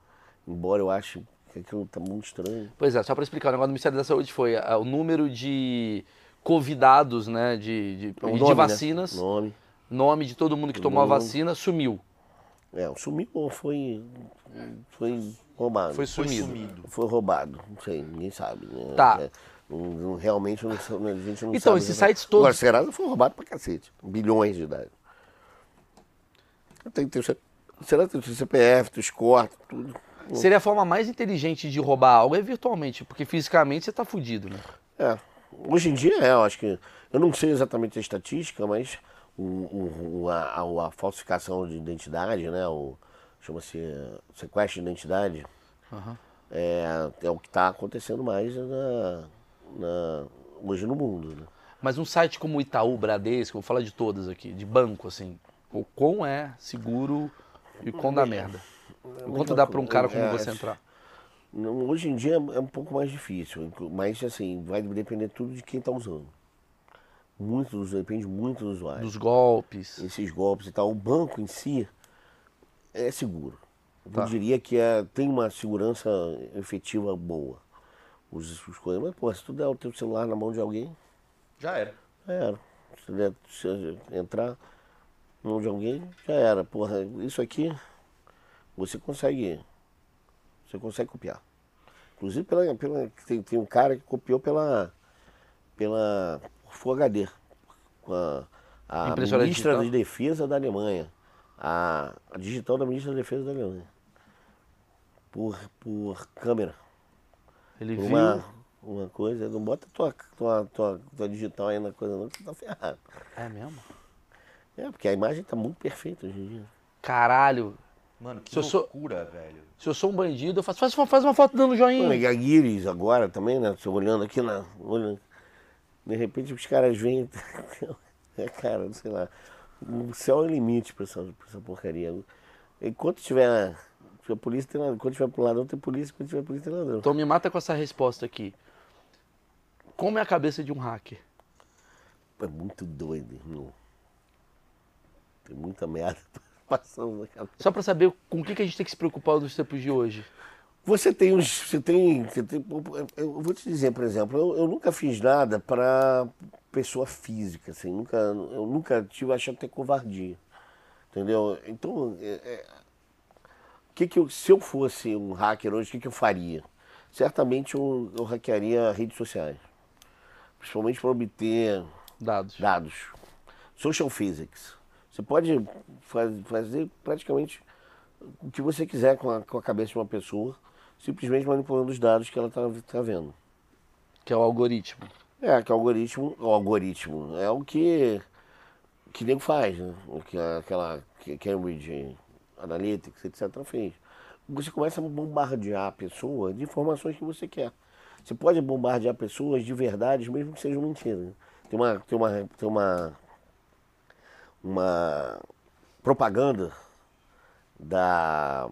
Embora eu ache que aquilo tá muito estranho. Pois é, só para explicar, o negócio do Ministério da Saúde foi ah, o número de convidados, né, de, de, É um de nome, né? vacinas, Nome. nome de todo mundo que tomou a Nome. vacina, sumiu. É, o sumiu ou foi, foi roubado? Foi Foi sumido. sumido. Foi roubado, não sei, ninguém sabe. Né? Tá. É, não- realmente não, a gente não Então, sabe. esses sites todos- Agora, Serasa foi roubado pra cacete. Bilhões de dados. Tem, o Serasa tem o CPF, tu corta, tudo. Seria a forma mais inteligente de roubar algo é virtualmente, porque fisicamente você tá fudido, né? É. Hoje em dia é, eu acho que. Eu não sei exatamente a estatística, mas o, o- a, a- a falsificação de identidade, né? O, chama-se sequestro de identidade. Aham. É, é o que está acontecendo mais na, na- hoje no mundo. Né? Mas um site como o Itaú, Bradesco, vou falar de todas aqui, de banco, assim, o quão é seguro e o quão dá merda? Quanto dá para um cara como É, você entrar? Não, Hoje em dia é um pouco mais difícil, mas assim, vai depender tudo de quem está usando. Muito, dos- depende muito do usuário. Dos golpes. Esses golpes e tal. O banco em si é seguro. Eu Tá. diria que é, tem uma segurança efetiva boa. Os, os coisas, mas pô, se tu der o teu celular na mão de alguém, Já era. já era. Se, der, se entrar na mão de alguém, já era. Porra, isso aqui você consegue. Você consegue copiar. Inclusive pela. pela tem, tem um cara que copiou pela. pela Full HD. Com a, a ministra digital? de Defesa da Alemanha. A, a digital da ministra da Defesa da Alemanha. Por, por câmera. Ele Por viu. uma, uma coisa. Não bota tua, tua, tua, tua digital aí na coisa não, que tu tá ferrado. É mesmo? É, porque a imagem tá muito perfeita hoje em dia. Caralho. Mano, que Se eu sou- loucura, velho. Se eu sou um bandido, eu faço. Faz uma, faz uma foto dando Mano, joinha. e a Guiris agora também, né? Você olhando aqui na. Olhando, de repente os caras vêm. É, cara, sei lá. O céu é o limite pra essa, pra essa porcaria. Enquanto tiver. tiver polícia, tem ladrão. Quando tiver pro ladrão, tem polícia. Quando tiver polícia, tem ladrão. Então me mata com essa resposta aqui. Como é a cabeça de um hacker? É muito doido, irmão. Tem muita merda passando na cabeça. Só pra saber com o que, que a gente tem que se preocupar nos tempos de hoje. Você tem uns. Você tem, você tem- Eu vou te dizer, por exemplo, eu, eu nunca fiz nada para pessoa física, assim, nunca, eu nunca tive achando ter covardia. Entendeu? Então, é, é, que que eu, se eu fosse um hacker hoje, o que, que eu faria? Certamente eu, eu hackearia redes sociais. Principalmente para obter Dados. dados. Social physics. Você pode faz- fazer praticamente o que você quiser com a, com a cabeça de uma pessoa, simplesmente manipulando os dados que ela está vendo. Que é o algoritmo. É, que o algoritmo, o algoritmo é o que que nego faz, né? O que aquela que Cambridge Analytics, etc. fez. Você começa a bombardear a pessoa de informações que você quer. Você pode bombardear pessoas de verdades, mesmo que sejam mentiras. Tem uma, tem uma, tem uma, uma propaganda da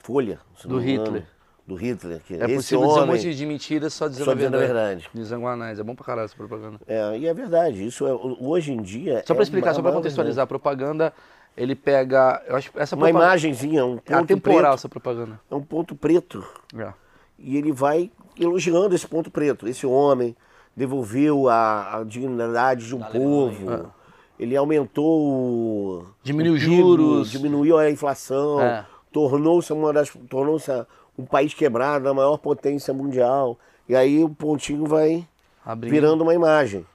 Folha, Do Hitler. do Hitler, que É esse possível dizer um homem, monte de mentiras só dizendo só a dizendo a verdade. verdade. Desanguanais. É bom pra caralho essa propaganda. É, e é verdade, isso é, hoje em dia. Só é pra explicar, uma- só pra contextualizar, a propaganda, ele pega. Eu acho que essa Uma imagenzinha, um É ponto atemporal preto. essa propaganda. É um ponto preto. É. E ele vai elogiando esse ponto preto. Esse homem devolveu a, a dignidade de um Da povo. Ele aumentou o. Diminuiu o os juros. Diminuiu a inflação. É. Tornou-se uma das. Tornou-se um país quebrado, a maior potência mundial. E aí o pontinho vai Abrindo. virando uma imagem.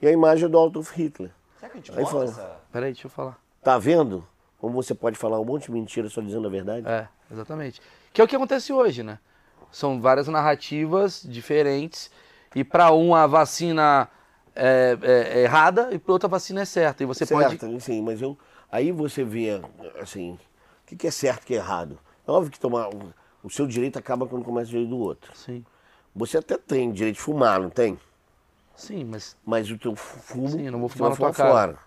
E a imagem é do Adolf Hitler. Será que a gente Aí fala. essa... Peraí, deixa eu falar. Tá vendo? Como você pode falar um monte de mentira só dizendo a verdade? É, exatamente. Que é o que acontece hoje, né? São várias narrativas diferentes e para um a vacina é, é- é errada e para outra vacina é certa. E você certo, pode. sim, mas eu, aí você vê, assim, o que, que é certo e o que é errado. É óbvio que tomar, o, seu direito acaba quando começa o direito do outro. Sim, Você até tem direito de fumar, não tem? sim, mas Mas o teu fumo, Sim, eu não vou fumar na tua fora.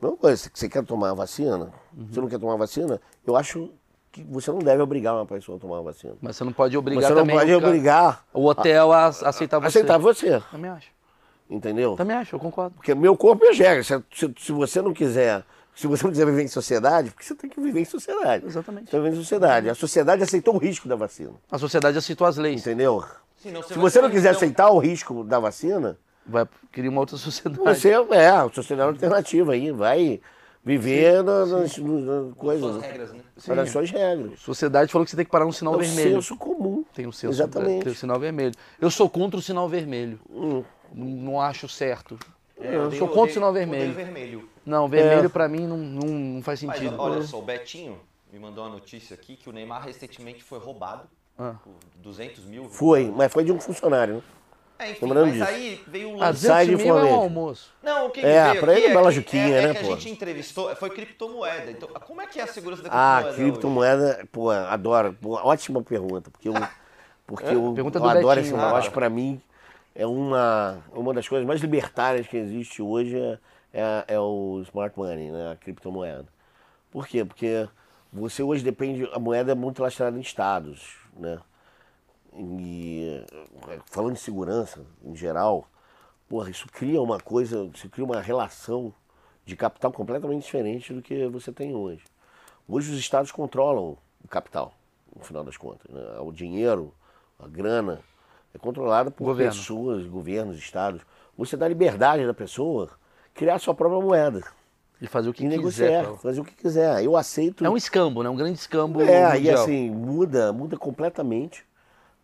Não, você quer tomar a vacina, Uhum. você não quer tomar a vacina, eu acho que você não deve obrigar uma pessoa a tomar a vacina. mas você não pode obrigar você não também pode o obrigar o hotel a, a aceitar você. aceitar você, Também acho. Entendeu? Também acho, eu concordo. Porque meu corpo é regra. Se, se, se você não quiser, se você não quiser viver em sociedade, porque você tem que viver em sociedade. Exatamente. Você vive em sociedade. A sociedade aceitou o risco da vacina. A sociedade aceitou as leis. Entendeu? Sim, não, Se vai você não quiser reunião- aceitar o risco da vacina, Vai criar uma outra sociedade. você é a sociedade alternativa aí, vai viver na- nas, nas coisas, Suas regras, né? nas suas regras. Sociedade falou que você tem que parar no sinal É o vermelho. senso comum. Tem o senso, Exatamente. tem o sinal vermelho. Eu sou contra o sinal vermelho. Hum. Não, acho certo. É, eu sou contra o sinal vermelho. vermelho. Não, vermelho É. pra mim não, não, não faz Mas sentido. olha só, o Betinho me mandou uma notícia aqui que o Neymar recentemente foi roubado Ah. por 200 mil. Foi, mas foi de um funcionário. Né? É, enfim, Lembrando mas disso. aí veio o Ah, lance. Sai 200 de mil é um almoço. Não, o que É, veio pra aqui ele é bala que- Juquinha, é, né, é que pô? a gente entrevistou, foi criptomoeda. Então, como é que é a segurança da Ah, criptomoeda? hoje? criptomoeda, pô, adoro. Pô, ótima pergunta, porque eu, porque eu, Pergunta eu do adoro Betinho, esse negócio. Pra mim, é uma, uma das coisas mais libertárias que existe hoje é, é, é o smart money, né, a criptomoeda. Por quê? Porque você hoje depende, a moeda é muito lastrada em estados, né? E falando de segurança em geral, porra, isso cria uma coisa, isso cria uma relação de capital completamente diferente do que você tem hoje. Hoje os estados controlam o capital, no final das contas. né? O dinheiro, a grana, é controlado por Governo. pessoas, governos, estados. Você dá liberdade da pessoa criar sua própria moeda E fazer o que e quiser. negociar, cara. fazer o que quiser. Eu aceito. É um escambo, né? Um grande escambo É, e mundial. assim, muda, muda completamente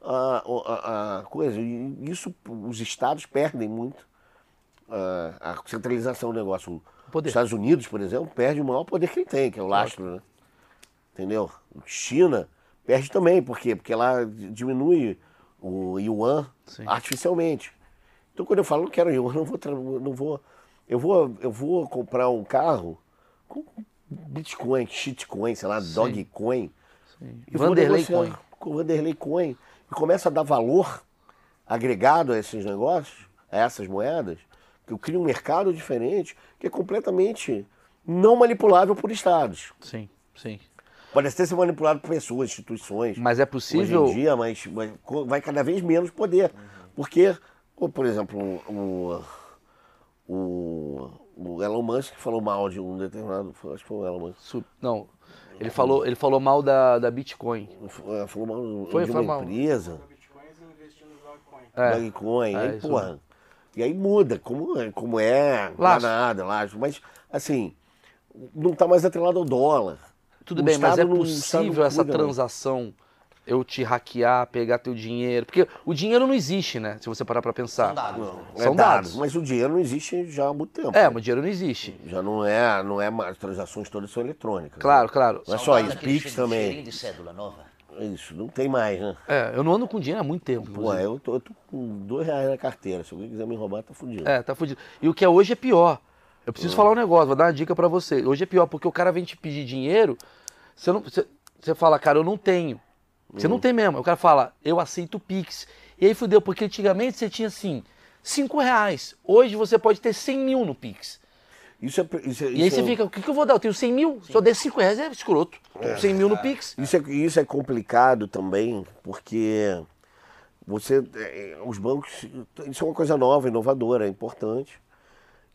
a, a, a coisa. E isso, os estados perdem muito a, a centralização do negócio. Poder. Os Estados Unidos, por exemplo, perde o maior poder que ele tem, que é o lastro, né? Entendeu? China perde também, por quê? Porque ela diminui o yuan Sim. artificialmente. Então quando eu falo não quero yuan, eu não vou, não vou, eu vou, eu vou comprar um carro com Bitcoin, shitcoin, sei lá, Dogecoin. E vou Vanderlei Coin. Com Vanderlei Coin. E começa a dar valor agregado a esses negócios, a essas moedas, que eu crio um mercado diferente, que é completamente não manipulável por estados. Sim, sim. Pode até ser manipulado por pessoas, instituições. Mas é possível. Hoje em dia, mas, mas vai cada vez menos poder. Porque, pô, por exemplo, o, o, o Elon Musk falou mal de um determinado. Acho que foi o Elon Musk. Não. Ele falou, ele falou mal da, da Bitcoin. É, Falou mal Foi, de foi uma mal. empresa, e. É. Dogecoin, É, aí, porra. E aí muda, como, é- como é, lá nada, lá. Mas, assim, não está mais atrelado ao dólar. Tudo O bem, mas é possível essa cuida, não. transação, eu te hackear, pegar teu dinheiro? Porque o dinheiro não existe, né? Se você parar pra pensar. São dados. Não, São é dados. Mas o dinheiro não existe já há muito tempo. É, mas o dinheiro não existe. Já não é, não é mais, as transações todas são eletrônicas. Claro, né? claro. Não é só isso, Pix também. de cédula nova. Isso, não tem mais, né? É, eu não ando com dinheiro há muito tempo. Pô, inclusive. eu tô, eu tô com dois reais na carteira. Se alguém quiser me roubar, tá fudido. É, tá fudido. E o que é hoje é pior. Eu preciso falar um negócio, vou dar uma dica pra você. Hoje é pior, porque o cara vem te pedir dinheiro, você, não, você, você fala, cara, eu não tenho. Você não tem mesmo. O cara fala, eu aceito Pix. E aí fudeu, porque antigamente você tinha assim, 5 reais. Hoje você pode ter 100 mil no Pix. Isso é, isso é, E aí você é- fica, o que, que eu vou dar? Eu tenho 100 mil, só der 5 reais é escroto. 100 mil no Pix. Isso é, isso é complicado também, porque você, é, os bancos, isso é uma coisa nova, inovadora, é importante.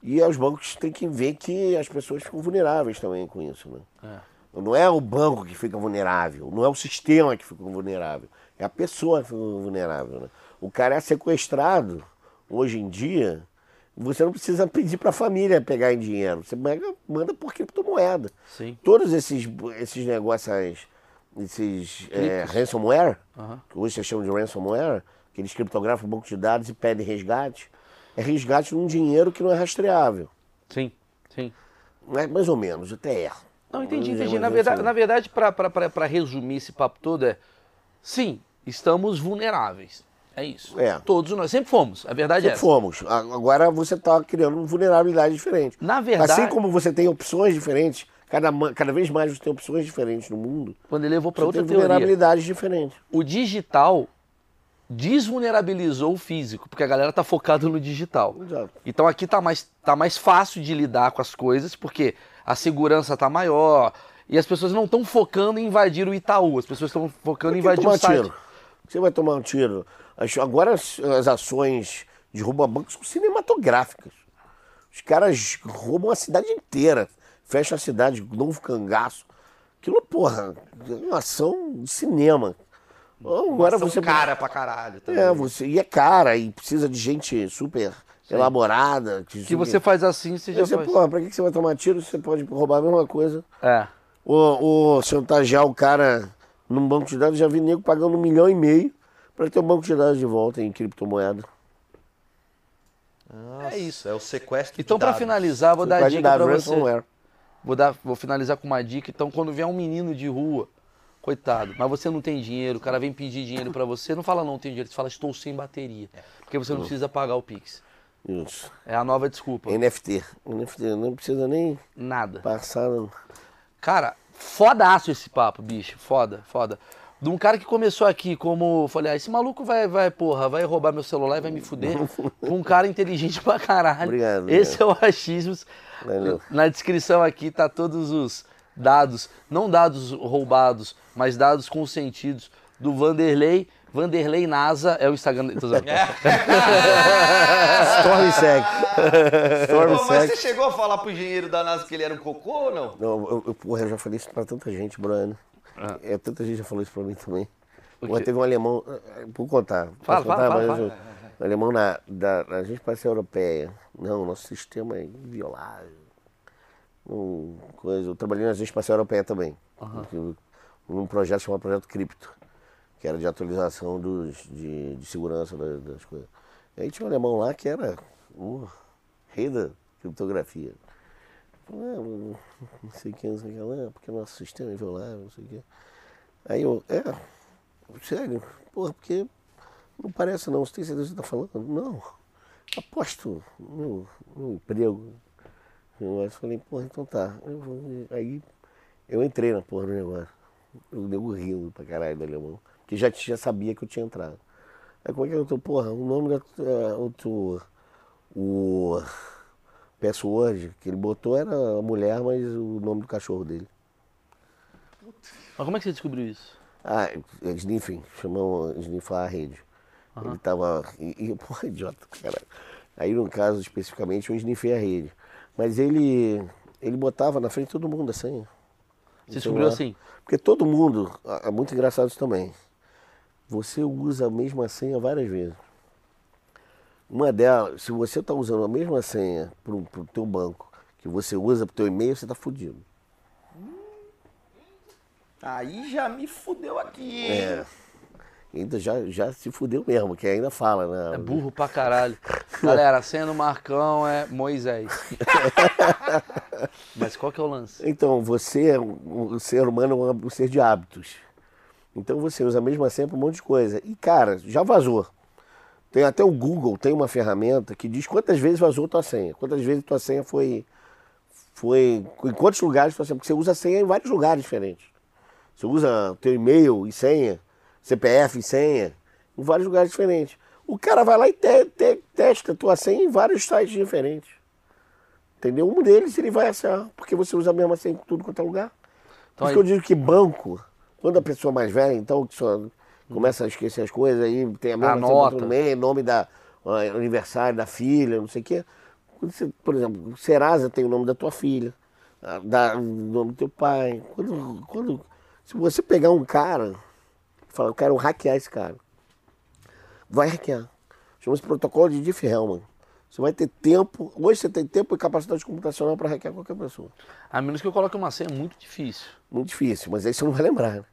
E os bancos têm que ver que as pessoas ficam vulneráveis também com isso, né? Não é o banco que fica vulnerável, não é o sistema que fica vulnerável, é a pessoa que fica vulnerável, né? O cara é sequestrado, hoje em dia, você não precisa pedir para a família pegar em dinheiro, você manda, manda por criptomoeda Sim. todos esses, esses negócios, esses é, ransomware, que hoje você chama de ransomware, que eles criptografam o banco de dados e pedem resgate, é resgate num dinheiro que não é rastreável. Sim, sim. Mas mais ou menos, até é. Não, entendi, entendi. mas Na é verdade, na verdade para resumir esse papo todo, é. Sim, estamos vulneráveis. É isso. É. Todos nós. Sempre fomos. A verdade é Sempre fomos. Agora você está criando uma vulnerabilidade diferente. Na verdade- Assim como você tem opções diferentes, cada, cada vez mais você tem opções diferentes no mundo, Quando ele levou para você outra tem teoria. vulnerabilidades diferentes. O digital desvulnerabilizou o físico, porque a galera tá focada no digital. Exato. Então aqui tá mais, tá mais fácil de lidar com as coisas, porque a segurança tá maior e as pessoas não estão focando em invadir o Itaú, as pessoas estão focando em invadir o site. tiro? Você vai tomar um tiro. Agora as, as ações de roubo a bancos são cinematográficas. Os caras roubam a cidade inteira. Fecham a cidade, novo cangaço. Aquilo, porra, é uma ação de cinema. Agora Ação você. cara pra caralho. também. É, você. E é cara, e precisa de gente super elaborada. Que você faz assim, você já Você, faz. porra, pra que que você vai tomar tiro se você pode roubar a mesma coisa? É. Ou, ou chantagear o cara num banco de dados, já vi nego pagando um milhão e meio para ter um banco de dados de volta em criptomoeda. Nossa, É isso. É o sequestro Então, para finalizar, vou dar a Quase dica para você. ransomware. Vou, dar, vou finalizar com uma dica. Então, quando vier um menino de rua Coitado. Mas você não tem dinheiro, o cara vem pedir dinheiro pra você, não fala não tem dinheiro, você fala estou sem bateria. Porque você não precisa pagar o Pix. Isso. É a nova desculpa. NFT. NFT não precisa nem Nada. passar. Cara, fodaço esse papo, bicho. Foda, foda. De um cara que começou aqui como. Falei, ah, esse maluco vai, vai, porra, vai roubar meu celular e vai me fuder. pra um cara inteligente pra caralho. Obrigado, Esse é o Achismos. Valeu. Na descrição aqui tá todos os dados, não dados roubados, mas dados consentidos do Vanderlei. Vanderlei NASA é o Instagram dele. Tô zoando. Storm Sec. Storm Pô, mas você chegou a falar pro engenheiro da NASA que ele era um cocô ou não? Não, eu, eu, porra, eu já falei isso pra tanta gente, Bruno. É, tanta gente já falou isso pra mim também. Porra, quê? teve um alemão. eh, Vou contar. Posso Fala, fala, contar? fala, Mas fala. eu- Um alemão na, da, da Agência Espacial Europeia. Não, nosso sistema é inviolável. Um, coisa, eu trabalhei na Agência Espacial Europeia também. Eu- Num projeto chamado Projeto Cripto, que era de atualização dos, de, de segurança da- das coisas. E aí tinha um alemão lá que era o rei da criptografia. Falei, "Ah, não sei o que, não sei o que lá, porque nosso sistema é inviolável, não sei o que. Aí eu, é, sério, porra, porque não parece não, você tem certeza que você está falando? Não, aposto no, no emprego. Eu falei, porra, então tá. Eu aí eu entrei na porra do negócio. Eu nego rindo pra caralho do alemão, que já, já sabia que eu tinha entrado. Aí como é que eu tô, porra, o nome da é, outro, o password que ele botou era a mulher, mas o nome do cachorro dele. Mas como é que você descobriu isso? Ah, é sniffing, chamam sniffar a rede. Ele tava. E, e, porra, idiota, cara. Aí no caso especificamente eu sniffei a rede. Mas ele. Ele botava na frente de todo mundo a senha. Você descobriu celular. assim? Porque todo mundo. É muito engraçado isso também. Você usa a mesma senha várias vezes. Uma delas, se você está usando a mesma senha para o teu banco que você usa para o teu e-mail, você está fudido. Aí já me fudeu aqui, hein? É. Ainda já, já se fudeu mesmo, que ainda fala, né? É burro pra caralho. Galera, a senha do Marcão é Moisés. Mas qual que é o lance? Então, você, é um- o ser humano é um ser de hábitos. Então você usa a mesma senha para um monte de coisa. E, cara, já vazou. Tem até o Google, tem uma ferramenta que diz quantas vezes vazou tua senha. Quantas vezes tua senha foi. foi em quantos lugares tua senha. Porque você usa senha em vários lugares diferentes. Você usa teu e-mail e senha, CPF e senha, em vários lugares diferentes. O cara vai lá e te- te- testa a tua senha em vários sites diferentes. Entendeu? Um deles ele vai achar, porque você usa a mesma senha em tudo quanto é lugar. Então Por isso aí- que eu digo que banco, quando a pessoa mais velha, então, que só começa a esquecer as coisas, aí tem a mesma Anota. no meio, nome da ah, aniversário da filha, não sei o quê. Você, por exemplo, Serasa tem o nome da tua filha, ah, da, o nome do teu pai. Quando, quando, se você pegar um cara e falar, eu quero hackear esse cara, vai hackear. Chama-se protocolo de Diffie-Hellman. Você vai ter tempo, hoje você tem tempo e capacidade computacional para hackear qualquer pessoa. A menos que eu coloque uma senha muito difícil. Muito difícil, mas aí você não vai lembrar. né?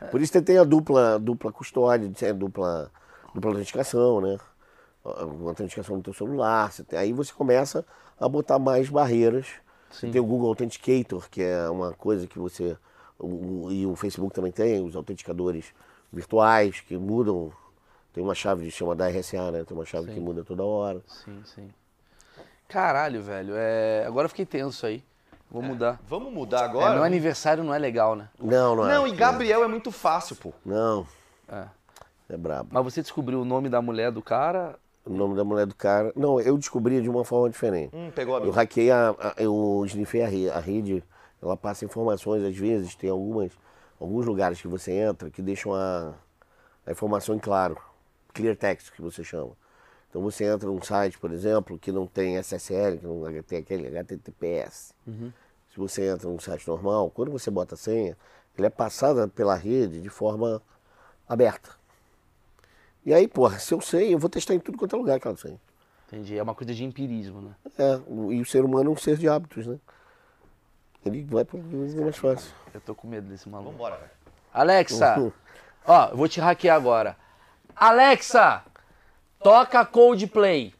É. Por isso você tem a dupla, dupla custódia, a dupla, dupla autenticação, né? A autenticação no teu celular. Você tem- aí você começa a botar mais barreiras. Você Sim. tem o Google Authenticator, que é uma coisa que você. o- e o Facebook também tem, os autenticadores virtuais que mudam. Tem uma chave que chama da RSA, né? Tem uma chave Sim. que muda toda hora. Sim, sim. Caralho, velho. É... Agora eu fiquei tenso aí. Vou mudar. Vamos mudar É, agora? meu aniversário não é legal, né? Não, não é. Não, e Gabriel é muito fácil, pô. Não, É. é brabo. Mas você descobriu o nome da mulher do cara? O nome da mulher do cara. Não, eu descobri de uma forma diferente. Hum, pegou a Eu minha. hackei a, a eu snifei a rede, a rede, ela passa informações às vezes, tem algumas, alguns lugares que você entra que deixam a, a informação em claro, clear text que você chama. Então você entra num site, por exemplo, que não tem SSL, que não tem aquele HTTPS. Se você entra num site normal, quando você bota a senha, ele é passada pela rede de forma aberta. E aí, porra, se eu sei, eu vou testar em tudo quanto é lugar aquela senha. Entendi. É uma coisa de empirismo, né? É, e o ser humano é um ser de hábitos, né? Ele vai para o mais fácil. Eu tô com medo desse maluco. Vambora, velho. Alexa! Ó, eu vou te hackear agora. Alexa! Toca Coldplay.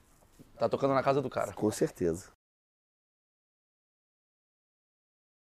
Tá tocando na casa do cara. Com certeza.